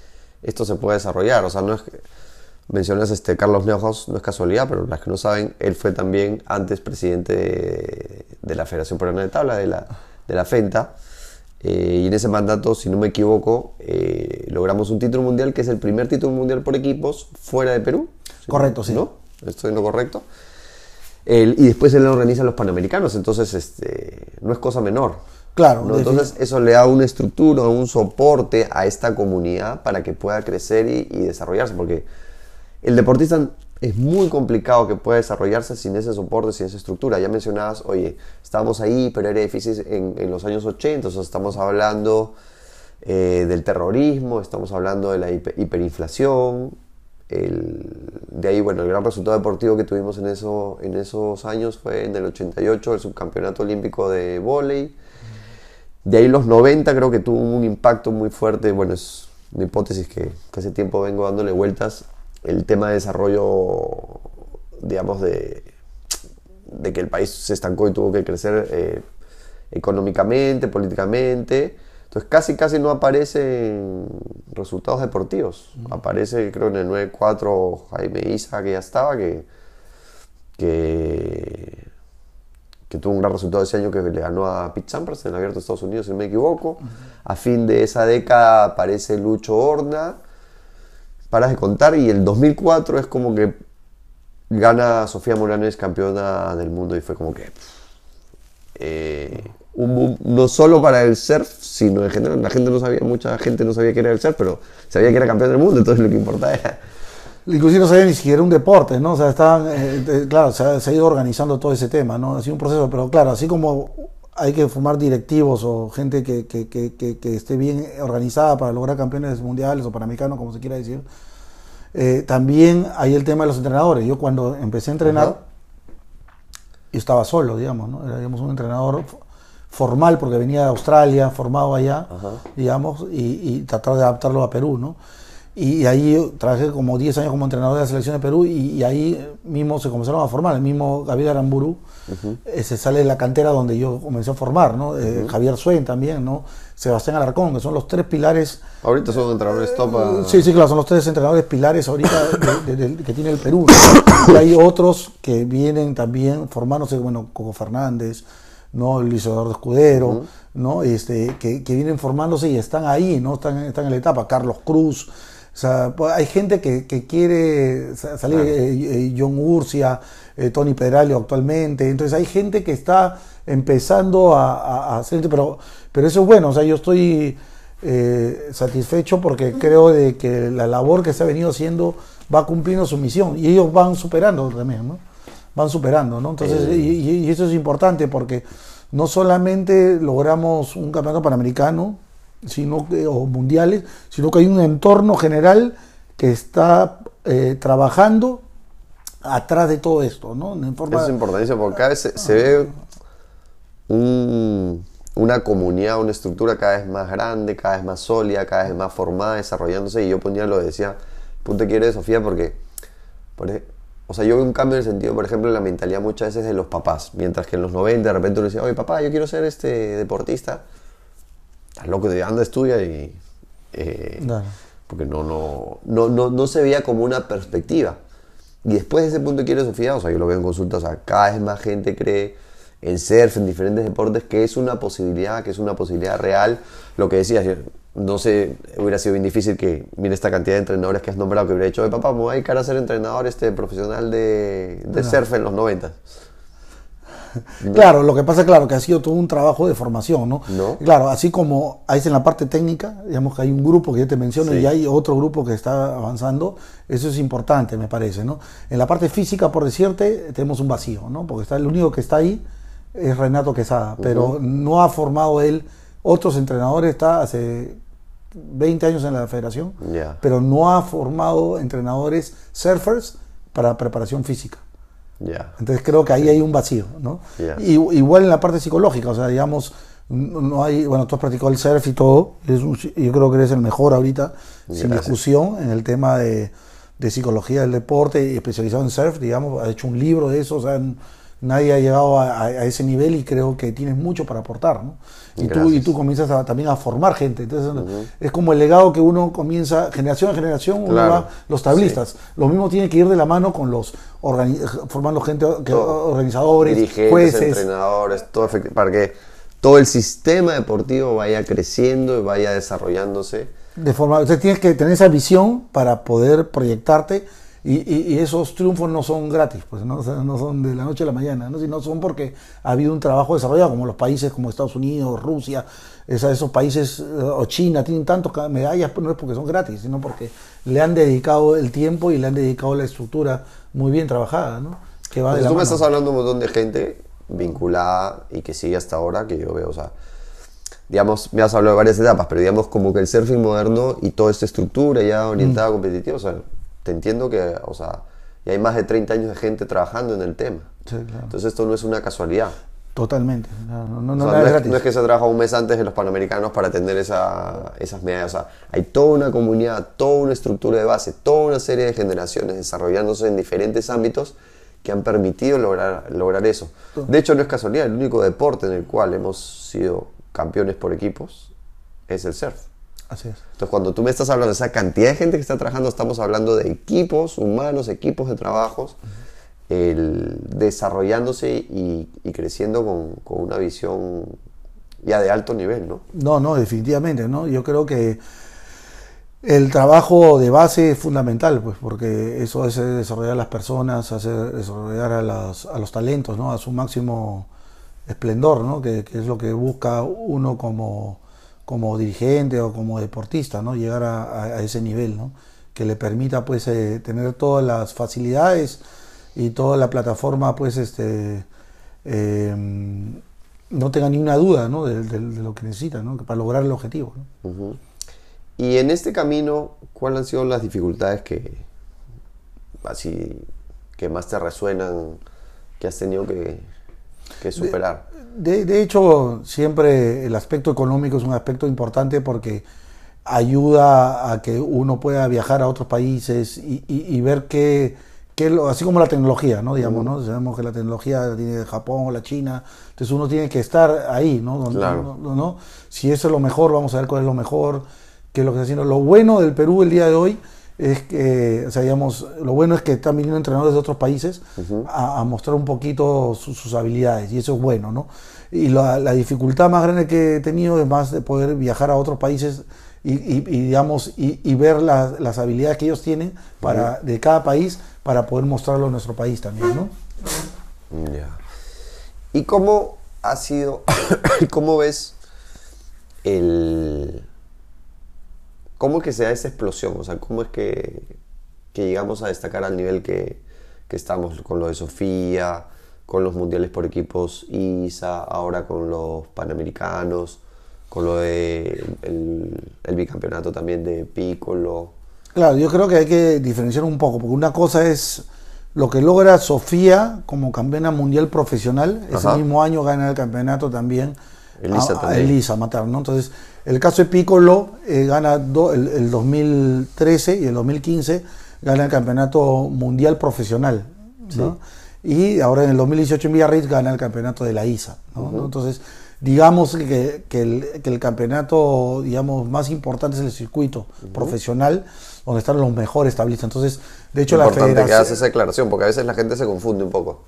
esto se pueda desarrollar. O sea, no es que... Mencionas este Carlos Neuhaus, no es casualidad, pero las que no saben, él fue también antes presidente de, la Federación Peruana de Tabla, de la, de la FENTA. Eh, y en ese mandato, si no me equivoco, eh, logramos un título mundial que es el primer título mundial por equipos fuera de Perú. Correcto, sí. ¿No? ¿Estoy en lo correcto? y después él organiza los Panamericanos, entonces este, no es cosa menor. Claro. Entonces eso le da una estructura, un soporte a esta comunidad para que pueda crecer y, desarrollarse, porque el deportista es muy complicado que pueda desarrollarse sin ese soporte, sin esa estructura. Ya mencionabas, oye, estábamos ahí, pero era difícil en, los años 80, o sea, estamos hablando eh, del terrorismo, estamos hablando de la hiperinflación, de ahí, bueno, el gran resultado deportivo que tuvimos en, eso, en esos años fue en el 88, el subcampeonato olímpico de vóley. De ahí los 90 creo que tuvo un impacto muy fuerte, bueno, es una hipótesis que, hace tiempo vengo dándole vueltas, el tema de desarrollo, digamos, de, de que el país se estancó y tuvo que crecer eh, económicamente, políticamente entonces casi casi no aparecen resultados deportivos. Aparece creo en el 9-4 Jaime Isa que ya estaba, que, que, tuvo un gran resultado ese año que le ganó a Pete Sampras en el Abierto de Estados Unidos, si no me equivoco. A fin de esa década aparece Lucho Horna. Paras de contar y el 2004 es como que gana Sofía Moranes campeona del mundo y fue como que... Eh, no solo para el surf, sino en general. La gente no sabía, mucha gente no sabía que era el surf, pero sabía que era campeón del mundo, entonces lo que importaba era... Inclusive no sabía ni siquiera un deporte, ¿no? O sea, estaban, eh, claro, se ha, ido organizando todo ese tema, ¿no? Ha sido un proceso, pero claro, así como hay que formar directivos o gente que, que, que, que esté bien organizada para lograr campeones mundiales o panamericanos, como se quiera decir, Eh, también hay el tema de los entrenadores. Yo cuando empecé a entrenar, Ajá. yo estaba solo, digamos, ¿no? Era, digamos, un entrenador formal porque venía de Australia, formado allá, Ajá. digamos, y, y tratar de adaptarlo a Perú, ¿no? Y ahí trabajé como 10 años como entrenador de la selección de Perú y, y ahí mismo se comenzaron a formar. El mismo Gabriel Aramburu eh, se sale de la cantera donde yo comencé a formar, ¿no? Eh, Javier Suen también, ¿no? Sebastián Alarcón, que son los tres pilares Ahorita son entrenadores top. a- Sí, sí, claro, son los tres entrenadores pilares ahorita de- de- de- que tiene el Perú. ¿no? Y hay otros que vienen también formándose, bueno, Coco Fernández, ¿no? Luis Eduardo Escudero, ¿no? Este, que, que vienen formándose y están ahí, ¿no? Están, están en la etapa. Carlos Cruz. O sea, pues, hay gente que, que quiere sa- salir, Claro. eh, eh, John Urcia, eh, Tony Pedralio actualmente. Entonces hay gente que está empezando a, a- hacer, pero, pero eso es bueno. O sea, yo estoy eh, satisfecho porque creo de que la labor que se ha venido haciendo va cumpliendo su misión y ellos van superando también, ¿no? Van superando, ¿no? Entonces, y eso es importante porque no solamente logramos un campeonato panamericano, sino que, o mundiales, sino que hay un entorno general que está eh, trabajando atrás de todo esto, ¿no? En forma- Eso es importantísimo porque cada vez se, se ve un- una comunidad, una estructura cada vez más grande, cada vez más sólida, cada vez más formada, desarrollándose. Y yo ponía lo decía, punto quiere Sofía porque, por ej- o sea, yo veo un cambio en el sentido, por ejemplo, en la mentalidad muchas veces de los papás. Mientras que en los 90 de repente uno decía, oye papá, yo quiero ser este deportista. Estás loco, de anda, estudia y... eh, porque no, no, no, no, no se veía como una perspectiva. Y después de ese punto de quiere Sofía, o sea, yo lo veo en consultas, o sea, cada vez más gente cree en surf, en diferentes deportes, que es una posibilidad, que es una posibilidad real. Lo que decías, no sé, hubiera sido bien difícil que, mire esta cantidad de entrenadores que has nombrado, que hubiera dicho, papá, me voy a dedicar a ser entrenador este, profesional de, de surf en los 90. Claro, lo que pasa, claro, que ha sido todo un trabajo de formación, ¿no? ¿No? Claro, así como hay en la parte técnica, digamos que hay un grupo que yo te menciono Sí. y hay otro grupo que está avanzando, eso es importante, me parece, ¿no? En la parte física, por decirte, tenemos un vacío, ¿no? Porque está el único que está ahí es Renato Quesada, pero no ha formado él otros entrenadores, está hace 20 años en la federación, pero no ha formado entrenadores surfers para preparación física. Ya. Entonces creo que ahí hay un vacío, ¿no? Y, igual en la parte psicológica, o sea, digamos, no hay, bueno, tú has practicado el surf y todo, un- yo creo que eres el mejor ahorita, sin discusión, en el tema de, de psicología del deporte y especializado en surf, digamos, ha hecho un libro de eso, o sea, nadie ha llegado a, a- a ese nivel y creo que tienes mucho para aportar, ¿no? Y tú, y tú comienzas a- también a formar gente, entonces es como el legado que uno comienza, generación a generación, uno Claro. va, los tablistas, lo mismo tiene que ir de la mano con los, formando gente, que- organizadores, dirigentes, jueces, entrenadores, todo para que todo el sistema deportivo vaya creciendo y vaya desarrollándose. de forma, o sea, tienes que tener esa visión para poder proyectarte y, y- y esos triunfos no son gratis, pues ¿no? O sea, no son de la noche a la mañana, ¿no? sino son porque ha habido un trabajo desarrollado, como los países como Estados Unidos, Rusia, esa- esos países, eh, o China, tienen tantas medallas, pero no es porque son gratis, sino porque le han dedicado el tiempo y le han dedicado la estructura muy bien trabajada, ¿no? Que va de Entonces la tú me mano. estás hablando un montón de gente vinculada y que sigue hasta ahora, que yo veo, o sea, digamos, me has hablado de varias etapas, pero digamos como que el surfing moderno y toda esta estructura ya orientada a competitivo, o sea, te entiendo que, o sea, ya hay más de 30 años de gente trabajando en el tema. Sí, claro. Entonces esto no es una casualidad. Totalmente, no, no, no, O sea, es, no es que se trabaja un mes antes de los Panamericanos para tener esa- esas medallas. O sea, hay toda una comunidad, toda una estructura de base, toda una serie de generaciones desarrollándose en diferentes ámbitos que han permitido lograr, lograr eso. De hecho, no es casualidad, el único deporte en el cual hemos sido campeones por equipos es el surf. Así es. Entonces, cuando tú me estás hablando de esa cantidad de gente que está trabajando, estamos hablando de equipos humanos, equipos de trabajos, el, desarrollándose y, y creciendo con, con una visión ya de alto nivel, ¿no? No, no, definitivamente, ¿no? Yo creo que el trabajo de base es fundamental, pues, porque eso es desarrollar a las personas, hacer desarrollar a, las- a los talentos, ¿no? A su máximo esplendor, ¿no? Que, que es lo que busca uno como, como dirigente o como deportista, ¿no? Llegar a, ese nivel, ¿no? Que le permita, pues, eh, tener todas las facilidades y toda la plataforma, pues, este, eh, no tenga ni una duda, ¿no? De, de- de lo que necesita, ¿no? Para lograr el objetivo. Y en este camino, ¿cuáles han sido las dificultades que, así que más te resuenan, que has tenido que, que superar? De, de, hecho, siempre el aspecto económico es un aspecto importante porque ayuda a que uno pueda viajar a otros países y, y, y ver qué, qué, así como la tecnología, ¿no? Digamos, ¿no? Sabemos que la tecnología la tiene Japón o la China, entonces uno tiene que estar ahí, ¿no? Claro. ¿no? ¿no? Si eso es lo mejor, vamos a ver cuál es lo mejor, qué es lo que está haciendo. Lo bueno del Perú el día de hoy es que, o sea, digamos, lo bueno es que están viniendo entrenadores de otros países uh -huh. a, a, mostrar un poquito su, sus habilidades y eso es bueno, ¿no? Y la, la, dificultad más grande que he tenido es más de poder viajar a otros países y, y, y digamos, y, y ver las, las, habilidades que ellos tienen para, uh -huh. de cada país para poder mostrarlo en nuestro país también, ¿no? Ya. ¿Y cómo ha sido, cómo ves el ¿Cómo es que se da esa explosión? O sea, ¿cómo es que, que llegamos a destacar al nivel que, que, estamos con lo de Sofía, con los mundiales por equipos ISA, ahora con los panamericanos, con lo de el, el bicampeonato también de Piccolo? Claro, yo creo que hay que diferenciar un poco, porque una cosa es lo que logra Sofía como campeona mundial profesional, ese Ajá. mismo año gana el campeonato también Elisa, a, a Elisa Matar, ¿no? Entonces, el caso de Piccolo eh, gana do, el, el, 2013 y el 2015 gana el campeonato mundial profesional, ¿no? Sí. Y ahora en el 2018 en Villarreal gana el campeonato de la ISA, ¿no? Uh -huh. Entonces, digamos que, que, el, que, el, campeonato digamos más importante es el circuito uh -huh. profesional donde están los mejores tablistas. Entonces, de hecho, Importante la federación. que hagas esa declaración, porque a veces la gente se confunde un poco.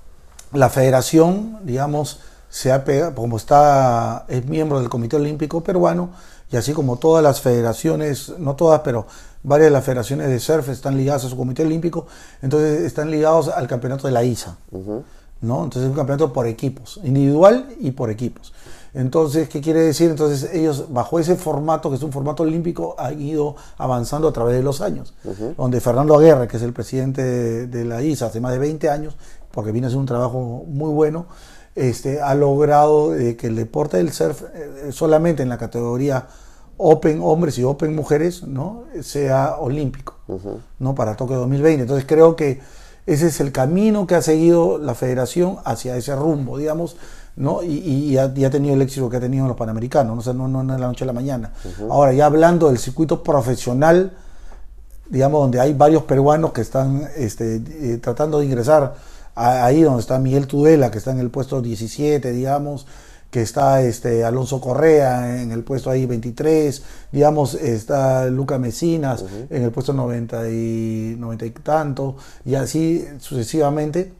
La federación, digamos, se ha pegado, como está, es miembro del Comité Olímpico Peruano, y así como todas las federaciones, no todas, pero varias de las federaciones de surf están ligadas a su Comité Olímpico, entonces están ligados al campeonato de la ISA. Uh -huh. ¿no? Entonces es un campeonato por equipos, individual y por equipos. Entonces, ¿qué quiere decir? Entonces ellos, bajo ese formato, que es un formato olímpico, han ido avanzando a través de los años. Uh -huh. Donde Fernando Aguirre, que es el presidente de, de, la ISA hace más de 20 años, porque viene a hacer un trabajo muy bueno, este, ha logrado eh, que el deporte del surf, eh, solamente en la categoría Open hombres y Open mujeres, ¿no? sea olímpico, uh -huh. ¿no? para Tokio 2020. Entonces creo que ese es el camino que ha seguido la federación hacia ese rumbo, digamos, ¿no? Y, y, ha, y, ha, tenido el éxito que ha tenido en los Panamericanos, ¿no? O sea, no, no, no de la noche a la mañana. Uh -huh. Ahora, ya hablando del circuito profesional, digamos, donde hay varios peruanos que están este, eh, tratando de ingresar ahí donde está Miguel Tudela, que está en el puesto 17, digamos, que está este Alonso Correa en el puesto ahí 23, digamos, está Luca Mesinas uh -huh. en el puesto 90 y, 90 y tanto, y así sucesivamente.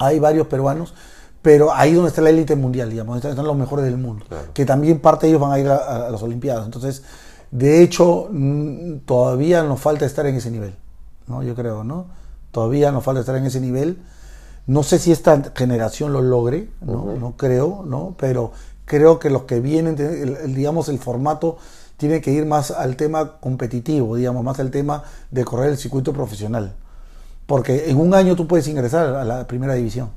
Hay varios peruanos, pero ahí donde está la élite mundial, digamos, están, están los mejores del mundo, claro. que también parte de ellos van a ir a, a las Olimpiadas. Entonces, de hecho, todavía nos falta estar en ese nivel, ¿no? Yo creo, ¿no? Todavía nos falta estar en ese nivel no sé si esta generación lo logre, no, uh -huh. no creo, ¿no? pero creo que los que vienen, digamos, el formato tiene que ir más al tema competitivo, digamos, más al tema de correr el circuito profesional. Porque en un año tú puedes ingresar a la primera división.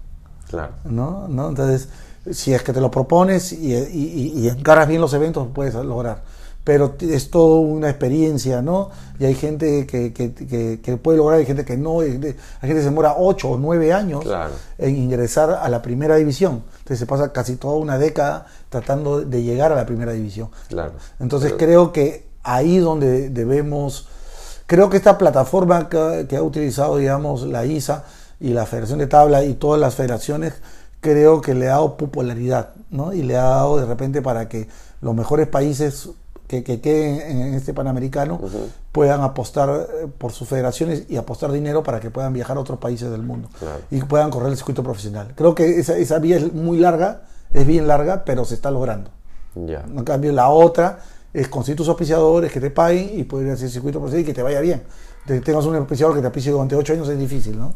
Claro. ¿no? ¿No? Entonces, si es que te lo propones y, y, y encaras bien los eventos, puedes lograr pero es toda una experiencia, ¿no? Y hay gente que, que, que, que puede lograr, hay gente que no, hay gente que se demora 8 o 9 años claro. en ingresar a la primera división. Entonces se pasa casi toda una década tratando de llegar a la primera división. Claro. Entonces pero... creo que ahí donde debemos, creo que esta plataforma que, que ha utilizado, digamos, la ISA y la Federación de Tabla y todas las federaciones, creo que le ha dado popularidad, ¿no? Y le ha dado de repente para que los mejores países que, que queden en este Panamericano uh -huh. puedan apostar eh, por sus federaciones y apostar dinero para que puedan viajar a otros países del mundo claro. y puedan correr el circuito profesional. Creo que esa, esa vía es muy larga, es bien larga, pero se está logrando. Yeah. En cambio, la otra es conseguir tus auspiciadores que te paguen y poder hacer el circuito profesional y que te vaya bien. Que tengas un auspiciador que te auspicie durante ocho años es difícil, ¿no?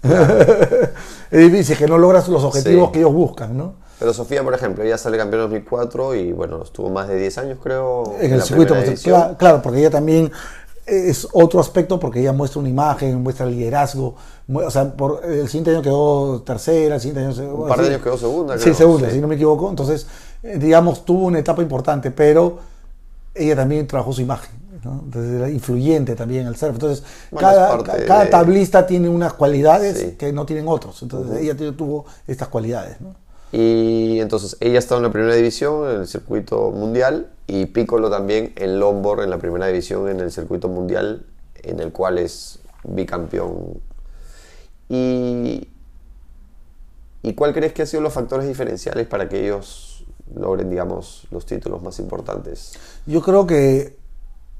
Claro. es difícil, que no logras los objetivos sí. que ellos buscan, ¿no? Pero Sofía, por ejemplo, ella sale campeón en 2004 y bueno, estuvo más de 10 años, creo. En, en el circuito, claro, claro, porque ella también es otro aspecto porque ella muestra una imagen, muestra el liderazgo. O sea, por, el siguiente año quedó tercera, el siguiente año. Un par de años quedó segunda, creo. Sí, segunda, sí. si no me equivoco. Entonces, eh, digamos, tuvo una etapa importante, pero ella también trabajó su imagen. ¿no? Entonces era influyente también el surf. Entonces, Bueno, cada, cada de- tablista tiene unas cualidades Sí. que no tienen otros. Entonces, ella tuvo estas cualidades. ¿no? Y entonces ella estaba en la primera división en el circuito mundial y Piccolo también en Lombard en la primera división en el circuito mundial en el cual es bicampeón. ¿Y, ¿Y cuál crees que han sido los factores diferenciales para que ellos logren, digamos, los títulos más importantes? Yo creo que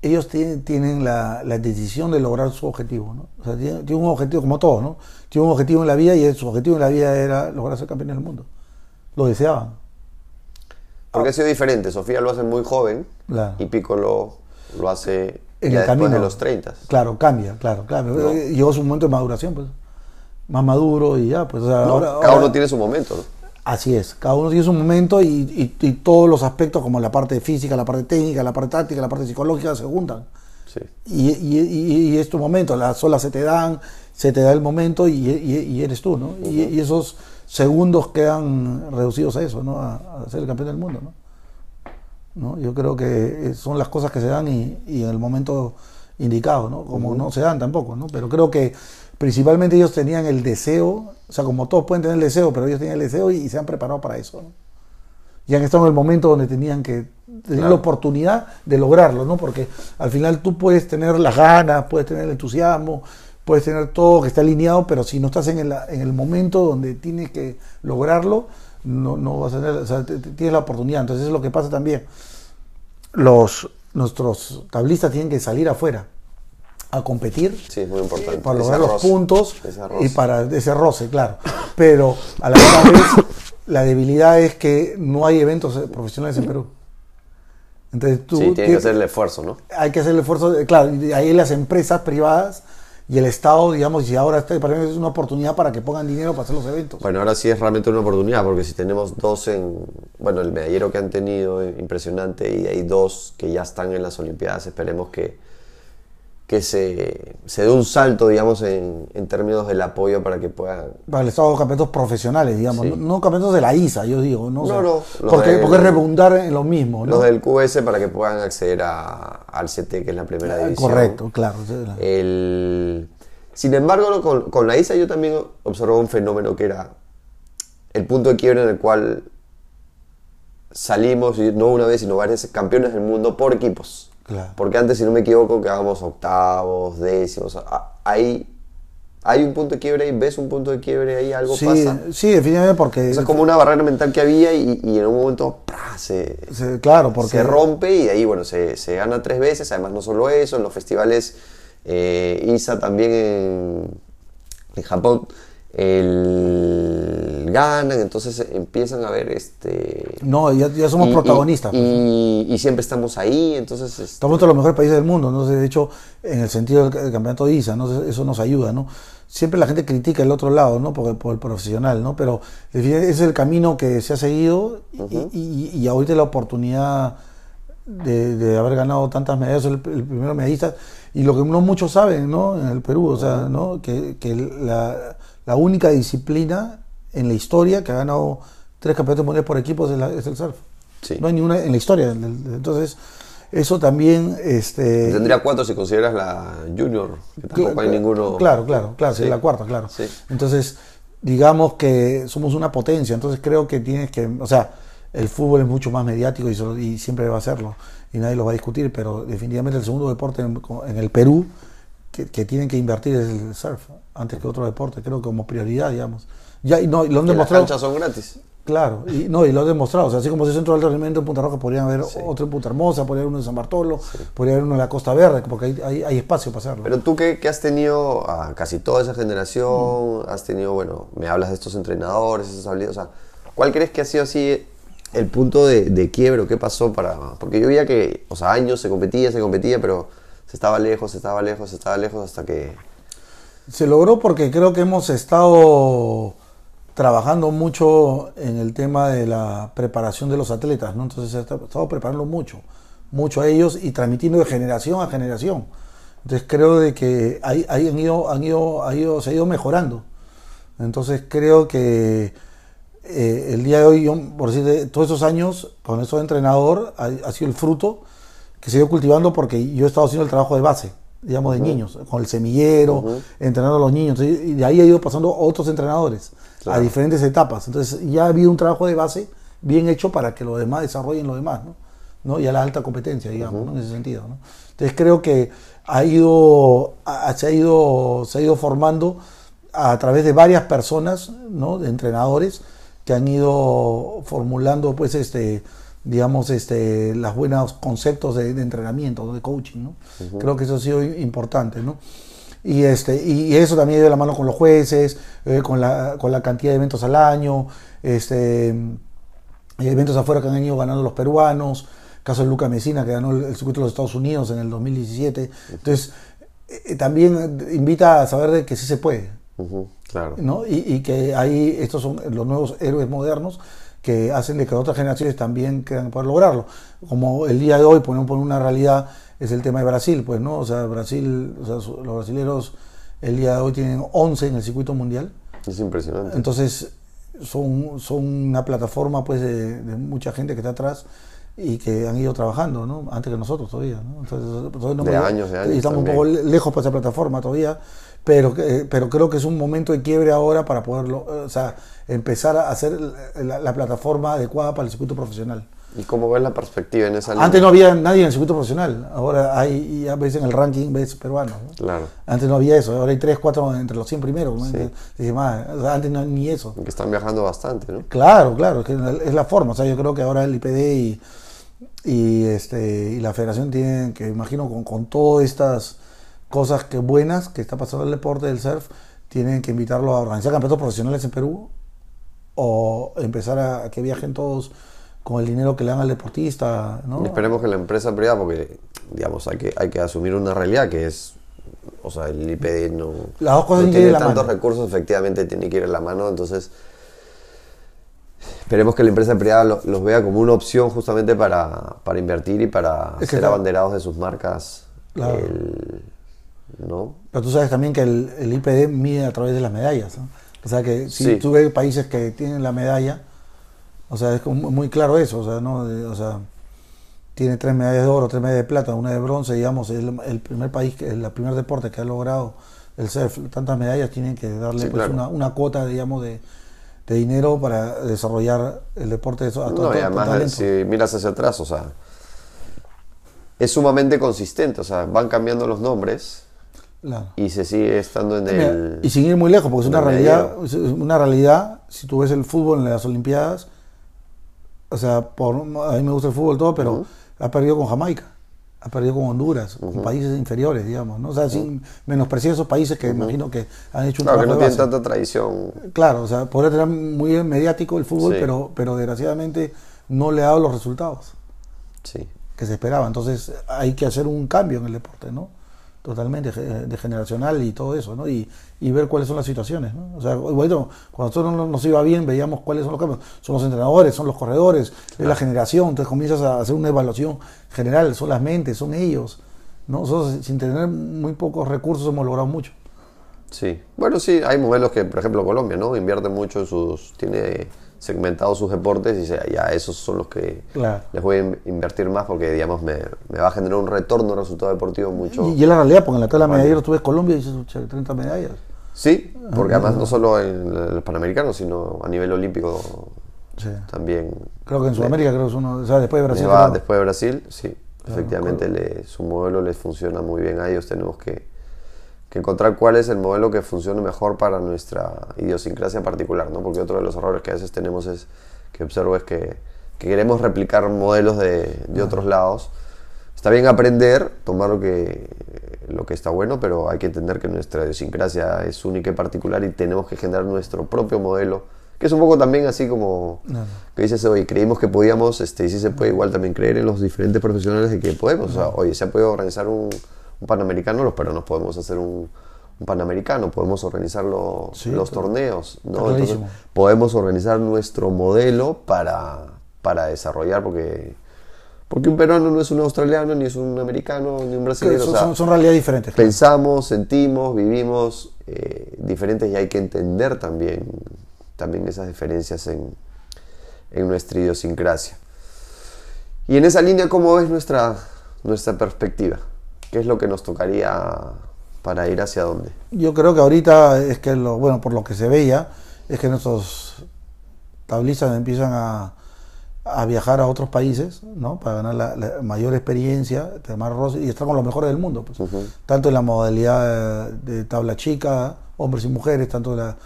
ellos tienen, la, decisión de lograr su objetivo. ¿no? O tienen, un objetivo como todos, ¿no? Tienen un objetivo en la vida y su objetivo en la vida era lograr ser campeones del mundo. Lo deseaban. Porque ha sido diferente. Sofía lo hace muy joven Claro. y Piccolo lo hace En ya el camino. de los 30. Claro, cambia, claro, claro. No. Llegó su momento de maduración, pues. Más maduro y ya, pues. o sea, No, ahora- cada ahora- uno tiene su momento. ¿no? Así es, cada uno tiene su momento y, y- y todos los aspectos, como la parte física, la parte técnica, la parte táctica, la parte psicológica, se juntan. Sí. Y, y- es tu momento, las olas se te dan, se te da el momento y, eres tú, ¿no? y esos segundos quedan reducidos a eso, ¿no? A, a ser el campeón del mundo, ¿no? ¿No? Yo creo que son las cosas que se dan y, y en el momento indicado, ¿no? Como no se dan tampoco, ¿no? Pero creo que principalmente ellos tenían el deseo, o sea, como todos pueden tener el deseo, pero ellos tenían el deseo y, y se han preparado para eso, ¿no? Y han estado en el momento donde tenían que tener Claro. la oportunidad de lograrlo, ¿no? Porque al final tú puedes tener las ganas, puedes tener el entusiasmo, puedes tener todo que está alineado, pero si no estás en el, en el momento donde tienes que lograrlo, no, no vas a tener, o sea, tienes la oportunidad. Entonces eso es lo que pasa también. Los, nuestros tablistas tienen que salir afuera a competir Sí, es muy importante. para lograr los puntos y para ese roce, claro. Pero a la vez, la debilidad es que no hay eventos profesionales en Perú. Entonces tú sí, tiene que tienes- hacer el esfuerzo, ¿no? hay que hacer el esfuerzo, claro, y ahí las empresas privadas y el Estado, digamos, y ahora este para mí es una oportunidad para que pongan dinero para hacer los eventos. Bueno, ahora sí es realmente una oportunidad, porque si tenemos dos en. Bueno, el medallero que han tenido, impresionante, y hay dos que ya están en las Olimpiadas, esperemos que, que se, se dé un salto, digamos, en, en términos del apoyo para que puedan. Para el Estado campeonatos profesionales, digamos, Sí. no, no campeonatos de la ISA, yo digo, ¿no? O sea, No, porque, del- porque redundar en lo mismo, ¿no? Los del QS para que puedan acceder a- al CT, que es la primera Ah, división. Correcto, claro. El... Sin embargo, con, con la ISA yo también observé un fenómeno que era el punto de quiebre en el cual salimos, no una vez, sino varias campeones del mundo por equipos. Claro. Porque antes, si no me equivoco, quedábamos octavos, décimos. Ahí hay un punto de quiebre ahí, ves un punto de quiebre ahí, algo Sí, pasa. sí, definitivamente porque... Es como una barrera mental que había y, y en un momento se, se- claro, porque... se rompe y de ahí, bueno, se, se gana tres veces. Además, no solo eso, en los festivales eh, ISA también en, en Japón el, ganan, entonces empiezan a ver este. No, ya, ya somos y- protagonistas. pues. Y, y siempre estamos ahí, entonces. este, Estamos entre los mejores países del mundo, ¿no? De hecho, en el sentido del, del campeonato de ISA, ¿no? Eso nos ayuda, ¿no? Siempre la gente critica el otro lado, ¿no? Por, por el profesional, ¿no? Pero ese es el camino que se ha seguido y, y- y ahorita la oportunidad de, de haber ganado tantas medallas, el, el primero medallista, y lo que no muchos saben, ¿no? En el Perú, o sea, ¿no? Que, que la, la única disciplina en la historia que ha ganado tres campeonatos mundiales por equipos es, la- es el surf. Sí. No hay ninguna en la historia. Entonces, eso también... Este, Tendría cuatro si consideras la Junior, que tampoco hay ninguno. Claro, claro, claro, sí, la cuarta, claro. Sí. Entonces, digamos que somos una potencia, entonces creo que tienes que, o sea, el fútbol es mucho más mediático y, solo- y siempre va a serlo, y nadie lo va a discutir, pero definitivamente el segundo deporte en, en el Perú que, que tienen que invertir es el surf, antes que otro deporte, creo que como prioridad, digamos. Ya, y no, y lo han Que las demostrado. canchas son gratis. Claro, y, no, y lo han demostrado. O sea, así como ese centro de alto rendimiento en Punta Roja, podrían haber Sí. otro en Punta Hermosa, podría haber uno en San Bartolo, podría haber uno en la Costa Verde, porque hay, hay, hay espacio para hacerlo. Pero tú que, que has tenido a casi toda esa generación, has tenido, bueno, me hablas de estos entrenadores, esas habilidades, o sea, ¿cuál crees que ha sido así el punto de, de quiebre o qué pasó para...? Porque yo veía que, o sea, años se competía, se competía, pero se estaba lejos, se estaba lejos, se estaba lejos hasta que... Se logró porque creo que hemos estado trabajando mucho en el tema de la preparación de los atletas, ¿no? Entonces hemos estado preparando mucho, mucho a ellos y transmitiendo de generación a generación. Entonces creo de que ahí, han ido, han ido, ha ido, se ha ido mejorando. Entonces creo que eh, el día de hoy, por decir, todos esos años con eso de entrenador ha sido el fruto que se dio cultivando porque yo he estado haciendo el trabajo de base, digamos, de niños, con el semillero, entrenando a los niños. Y de ahí ha ido pasando otros entrenadores a diferentes etapas. Entonces ya ha habido un trabajo de base bien hecho para que los demás desarrollen lo demás, ¿no? ¿no? Y a la alta competencia, digamos, en ese sentido. ¿no? Entonces creo que ha ido, se, ha ido, se ha ido formando a través de varias personas, ¿no? de entrenadores, que han ido formulando, pues, este, digamos, este, los buenos conceptos de, entrenamiento, de coaching. ¿no? Creo que eso ha sido importante. ¿no? Y, este, y eso también de la mano con los jueces, eh, con, la, con la cantidad de eventos al año, este, eventos afuera que han ido ganando los peruanos, caso de Luca Mesina, que ganó el, circuito de los Estados Unidos en el 2017. Entonces, eh, también invita a saber de que sí se puede. claro. ¿no? Y, que ahí estos son los nuevos héroes modernos que hacen de que otras generaciones también quieran poder lograrlo. Como el día de hoy ponemos por una realidad es el tema de Brasil, pues, ¿no? O sea, Brasil, o sea, los brasileños el día de hoy tienen 11 en el circuito mundial. Es impresionante. Entonces, son, son una plataforma, pues, de, de mucha gente que está atrás y que han ido trabajando, ¿no? Antes que nosotros todavía, ¿no? Entonces, de años, de años. Y estamos un poco lejos para esa plataforma todavía, pero, pero creo que es un momento de quiebre ahora para poderlo, o sea, empezar a hacer la, plataforma adecuada para el circuito profesional. ¿Y cómo ves la perspectiva en esa línea? Antes no había nadie en el circuito profesional, ahora hay, ya ves en el ranking, ves peruano. Claro. Antes no había eso, ahora hay 3, 4 entre los 100 primeros. antes no, ni eso. Que están viajando bastante, ¿no? Claro, claro, es, que es la forma. O sea, yo creo que ahora el IPD y y, este, y la federación tiene que, imagino, con, con todas estas cosas que buenas que está pasando el deporte del surf, tienen que invitarlo a organizar campeonatos profesionales en Perú o empezar a, que viajen todos con el dinero que le dan al deportista. ¿no? esperemos que la empresa privada, porque digamos hay que, hay que asumir una realidad que es, o sea, el IPD no, Las dos cosas no tiene tantos recursos, efectivamente tiene que ir en la mano, entonces esperemos que la empresa privada los vea como una opción justamente para, para invertir y para ser abanderados de sus marcas. ¿No? Pero tú sabes también que el, el, IPD mide a través de las medallas. O sea que si tú ves países que tienen la medalla, o sea, es muy claro eso. O sea, ¿no? o sea, tiene tres medallas de oro, tres medallas de plata, una de bronce, digamos, es el, primer país, que, el primer deporte que ha logrado el surf, tantas medallas, tienen que darle pues, una, una cuota, digamos, de, de dinero para desarrollar el deporte de a todo, no, y además, si miras hacia atrás, o sea, es sumamente consistente, o sea, van cambiando los nombres y se sigue estando en el... Y sin ir muy lejos, porque es una realidad, una realidad, si tú ves el fútbol en las Olimpiadas, o sea, por, a mí me gusta el fútbol todo, pero ha perdido con Jamaica ha perdido con Honduras, con países inferiores, digamos, ¿no? O sea, sin menospreciar esos países que imagino que han hecho un claro, que no tienen tanta tradición. Claro, o sea, podría tener muy mediático el fútbol, pero, pero desgraciadamente no le ha dado los resultados sí. que se esperaba. Entonces hay que hacer un cambio en el deporte, ¿no? Totalmente de generacional y todo eso, ¿no? Y, y, ver cuáles son las situaciones, ¿no? O sea, bueno, cuando nosotros no nos iba bien, veíamos cuáles son los cambios. Son los entrenadores, son los corredores, es la generación, entonces comienzas a hacer una evaluación general, son las mentes, son ellos, ¿no? Nosotros sin tener muy pocos recursos hemos logrado mucho. Sí, bueno, sí, hay modelos que, por ejemplo, Colombia, ¿no? Invierte mucho en sus, tiene segmentado sus deportes y ya esos son los que les voy a invertir más porque digamos me, va a generar un retorno resultado deportivo mucho y, es la realidad porque en la tabla de medallas tú ves Colombia y dices 30 medallas. Sí porque además no solo en los panamericanos sino a nivel olímpico también creo que en Sudamérica creo que es uno o sea, después de Brasil después de Brasil sí efectivamente su modelo les funciona muy bien a ellos tenemos que que encontrar cuál es el modelo que funcione mejor para nuestra idiosincrasia particular, ¿no? Porque otro de los errores que a veces tenemos es que observo es que, queremos replicar modelos de, de otros lados. Está bien aprender, tomar lo que, lo que está bueno, pero hay que entender que nuestra idiosincrasia es única y particular y tenemos que generar nuestro propio modelo, que es un poco también así como que dices hoy, creímos que podíamos, este, y sí se puede igual también creer en los diferentes profesionales de que podemos. O sea, oye, se puede organizar un un panamericano, los peruanos podemos hacer un, panamericano, podemos organizar los torneos, ¿no? podemos organizar nuestro modelo para, para desarrollar, porque, porque un peruano no es un australiano, ni es un americano, ni un brasileño. Son, son, realidades diferentes. Pensamos, sentimos, vivimos eh, diferentes y hay que entender también, también esas diferencias en, en nuestra idiosincrasia. Y en esa línea, ¿cómo ves nuestra, nuestra perspectiva? ¿Qué es lo que nos tocaría para ir hacia dónde? Yo creo que ahorita es que, lo, bueno, por lo que se veía, es que nuestros tablistas empiezan a, a viajar a otros países, ¿no? Para ganar la, mayor experiencia, y estar con los mejores del mundo, pues. Tanto en la modalidad de tabla chica, hombres y mujeres, tanto en la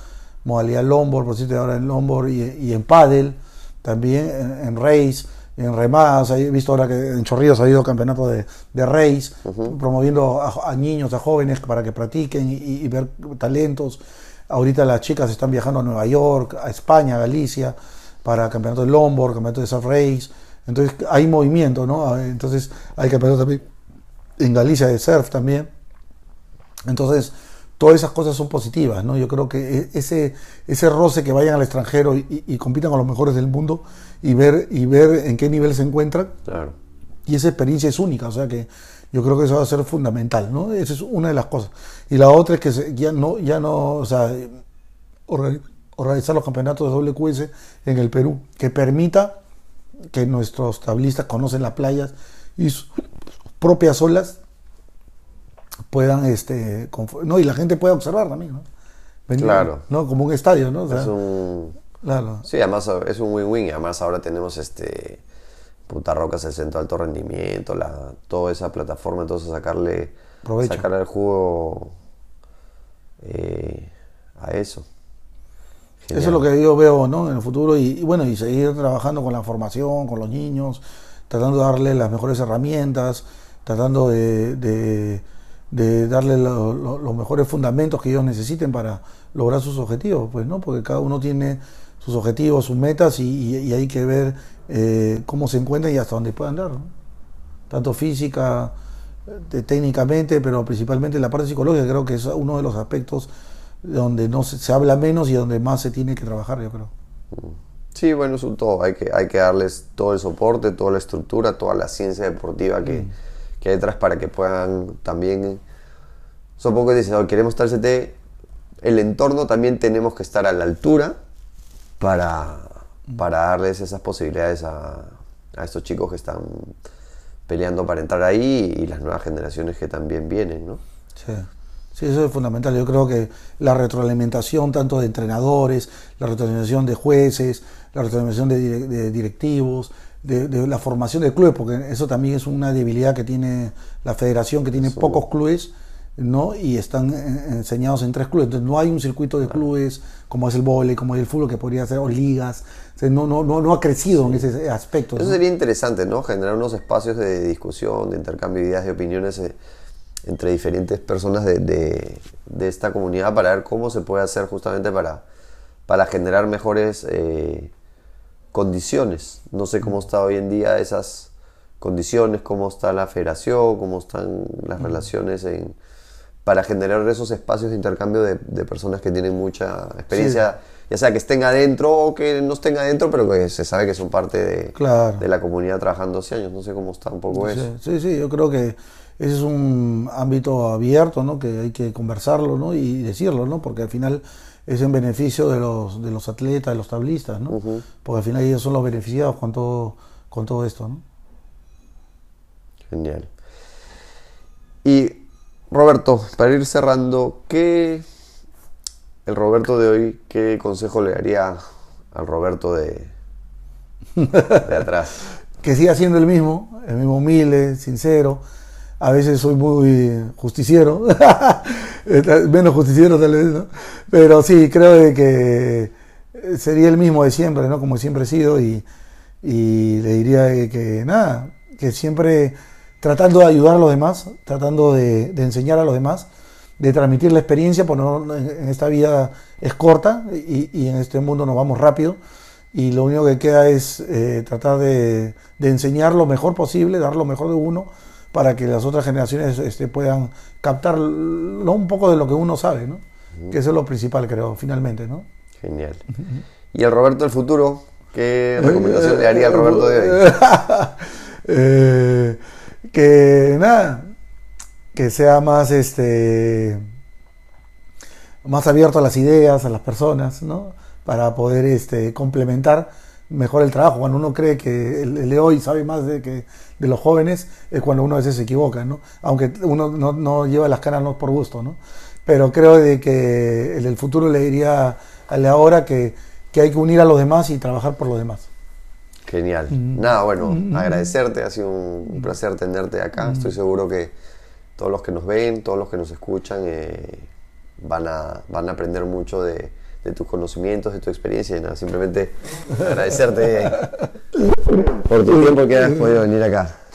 modalidad longboard, por cierto, ahora en longboard y, y en paddle, también en, race, en remadas, he visto ahora que en Chorrillos ha habido campeonato de, de race, promoviendo a, niños, a jóvenes para que practiquen y, ver talentos. Ahorita las chicas están viajando a Nueva York, a España, a Galicia, para campeonato de longboard, campeonato de surf race. Entonces hay movimiento, ¿no? Entonces hay campeonato también en Galicia de surf también. Entonces, todas esas cosas son positivas, ¿no? Yo creo que e, ese, ese roce que vayan al extranjero y, compitan con los mejores del mundo y ver, y ver en qué nivel se encuentran. Claro. Y esa experiencia es única, o sea que yo creo que eso va a ser fundamental, ¿no? Esa es una de las cosas. Y la otra es que ya no, ya no, o sea, organizar los campeonatos de WQS en el Perú, que permita que nuestros tablistas conocen las playas y sus propias olas puedan, este, no, y la gente pueda observar también, ¿no? claro. ¿no? Como un estadio, ¿no? es un... Claro. Sí, además es un win-win, además ahora tenemos este... Puta Rocas, el centro de alto rendimiento, la, toda esa plataforma, entonces sacarle, sacarle el jugo eh, a eso. Eso es lo que yo veo ¿no? en el futuro y, bueno, y seguir trabajando con la formación, con los niños, tratando de darle las mejores herramientas, tratando de de darle los mejores fundamentos que ellos necesiten para lograr sus objetivos, pues no, porque cada uno tiene sus objetivos, sus metas y, hay que ver eh, cómo se encuentran y hasta dónde puedan dar, tanto física, eh, técnicamente, pero principalmente la parte psicológica creo que es uno de los aspectos donde no se, habla menos y donde más se tiene que trabajar, yo creo. Sí, bueno, es un todo. Hay que, hay que darles todo el soporte, toda la estructura, toda la ciencia deportiva que, mm que hay detrás para que puedan también... Supongo que dicen, queremos estar CT, el entorno también tenemos que estar a la altura para, para darles esas posibilidades a, a estos chicos que están peleando para entrar ahí y las nuevas generaciones que también vienen, ¿no? Sí. Sí, eso es fundamental. Yo creo que la retroalimentación tanto de entrenadores, la retroalimentación de jueces, la retroalimentación de directivos, de, la formación del club, porque eso también es una debilidad que tiene la federación, que tiene pocos clubes, ¿no? Y están enseñados en tres clubes. Entonces no hay un circuito de clubes como es el vóley, como es el fútbol, que podría ser, o ligas. no, no, no, no ha crecido en ese aspecto. Eso sería interesante, ¿no? Generar unos espacios de discusión, de intercambio de ideas y opiniones eh, entre diferentes personas de, de, esta comunidad para ver cómo se puede hacer justamente para, para generar mejores... Eh, condiciones. No sé cómo está hoy en día esas condiciones, cómo está la federación, cómo están las relaciones en, para generar esos espacios de intercambio de, personas que tienen mucha experiencia, ya sea que estén adentro o que no estén adentro, pero que se sabe que son parte de, de la comunidad trabajando hace años. No sé cómo está un poco eso. Sí, sí, yo creo que ese es un ámbito abierto, ¿no? Que hay que conversarlo, ¿no? Y decirlo, ¿no? Porque al final es en beneficio de los, de los atletas, de los tablistas, ¿no? Porque al final ellos son los beneficiados con todo, con todo esto, ¿no? Genial. Y Roberto, para ir cerrando, ¿qué el Roberto de hoy, qué consejo le daría al Roberto de, de atrás? que siga siendo el mismo, el mismo humilde, sincero, a veces soy muy justiciero, menos justiciero tal vez, ¿no? Pero sí, creo que sería el mismo de siempre, ¿no? Como siempre he sido y, le diría que, nada, que siempre tratando de ayudar a los demás, tratando de, enseñar a los demás, de transmitir la experiencia, porque en esta vida es corta y, en este mundo nos vamos rápido y lo único que queda es eh, tratar de, de enseñar lo mejor posible, dar lo mejor de uno para que las otras generaciones este, puedan captar un poco de lo que uno sabe, ¿no? Que eso es lo principal, creo, finalmente, ¿no? Genial. ¿Y el Roberto del futuro? ¿Qué recomendación le daría al Roberto de hoy? Eh, que nada, que sea más este más abierto a las ideas, a las personas, ¿no? Para poder este, complementar mejor el trabajo. Cuando uno cree que el, de hoy sabe más de, que, de los jóvenes, es cuando uno a veces se equivoca, ¿no? Aunque uno no, lleva las caras no por gusto, ¿no? Pero creo de que el futuro le diría al de ahora que, que hay que unir a los demás y trabajar por los demás. Genial. Mm. Nada, bueno, mm. agradecerte, ha sido un, placer tenerte acá. Mm. Estoy seguro que todos los que nos ven, todos los que nos escuchan, eh, van, a, van a aprender mucho de, de tus conocimientos, de tu experiencia y nada, simplemente agradecerte por tu tiempo que has podido venir acá.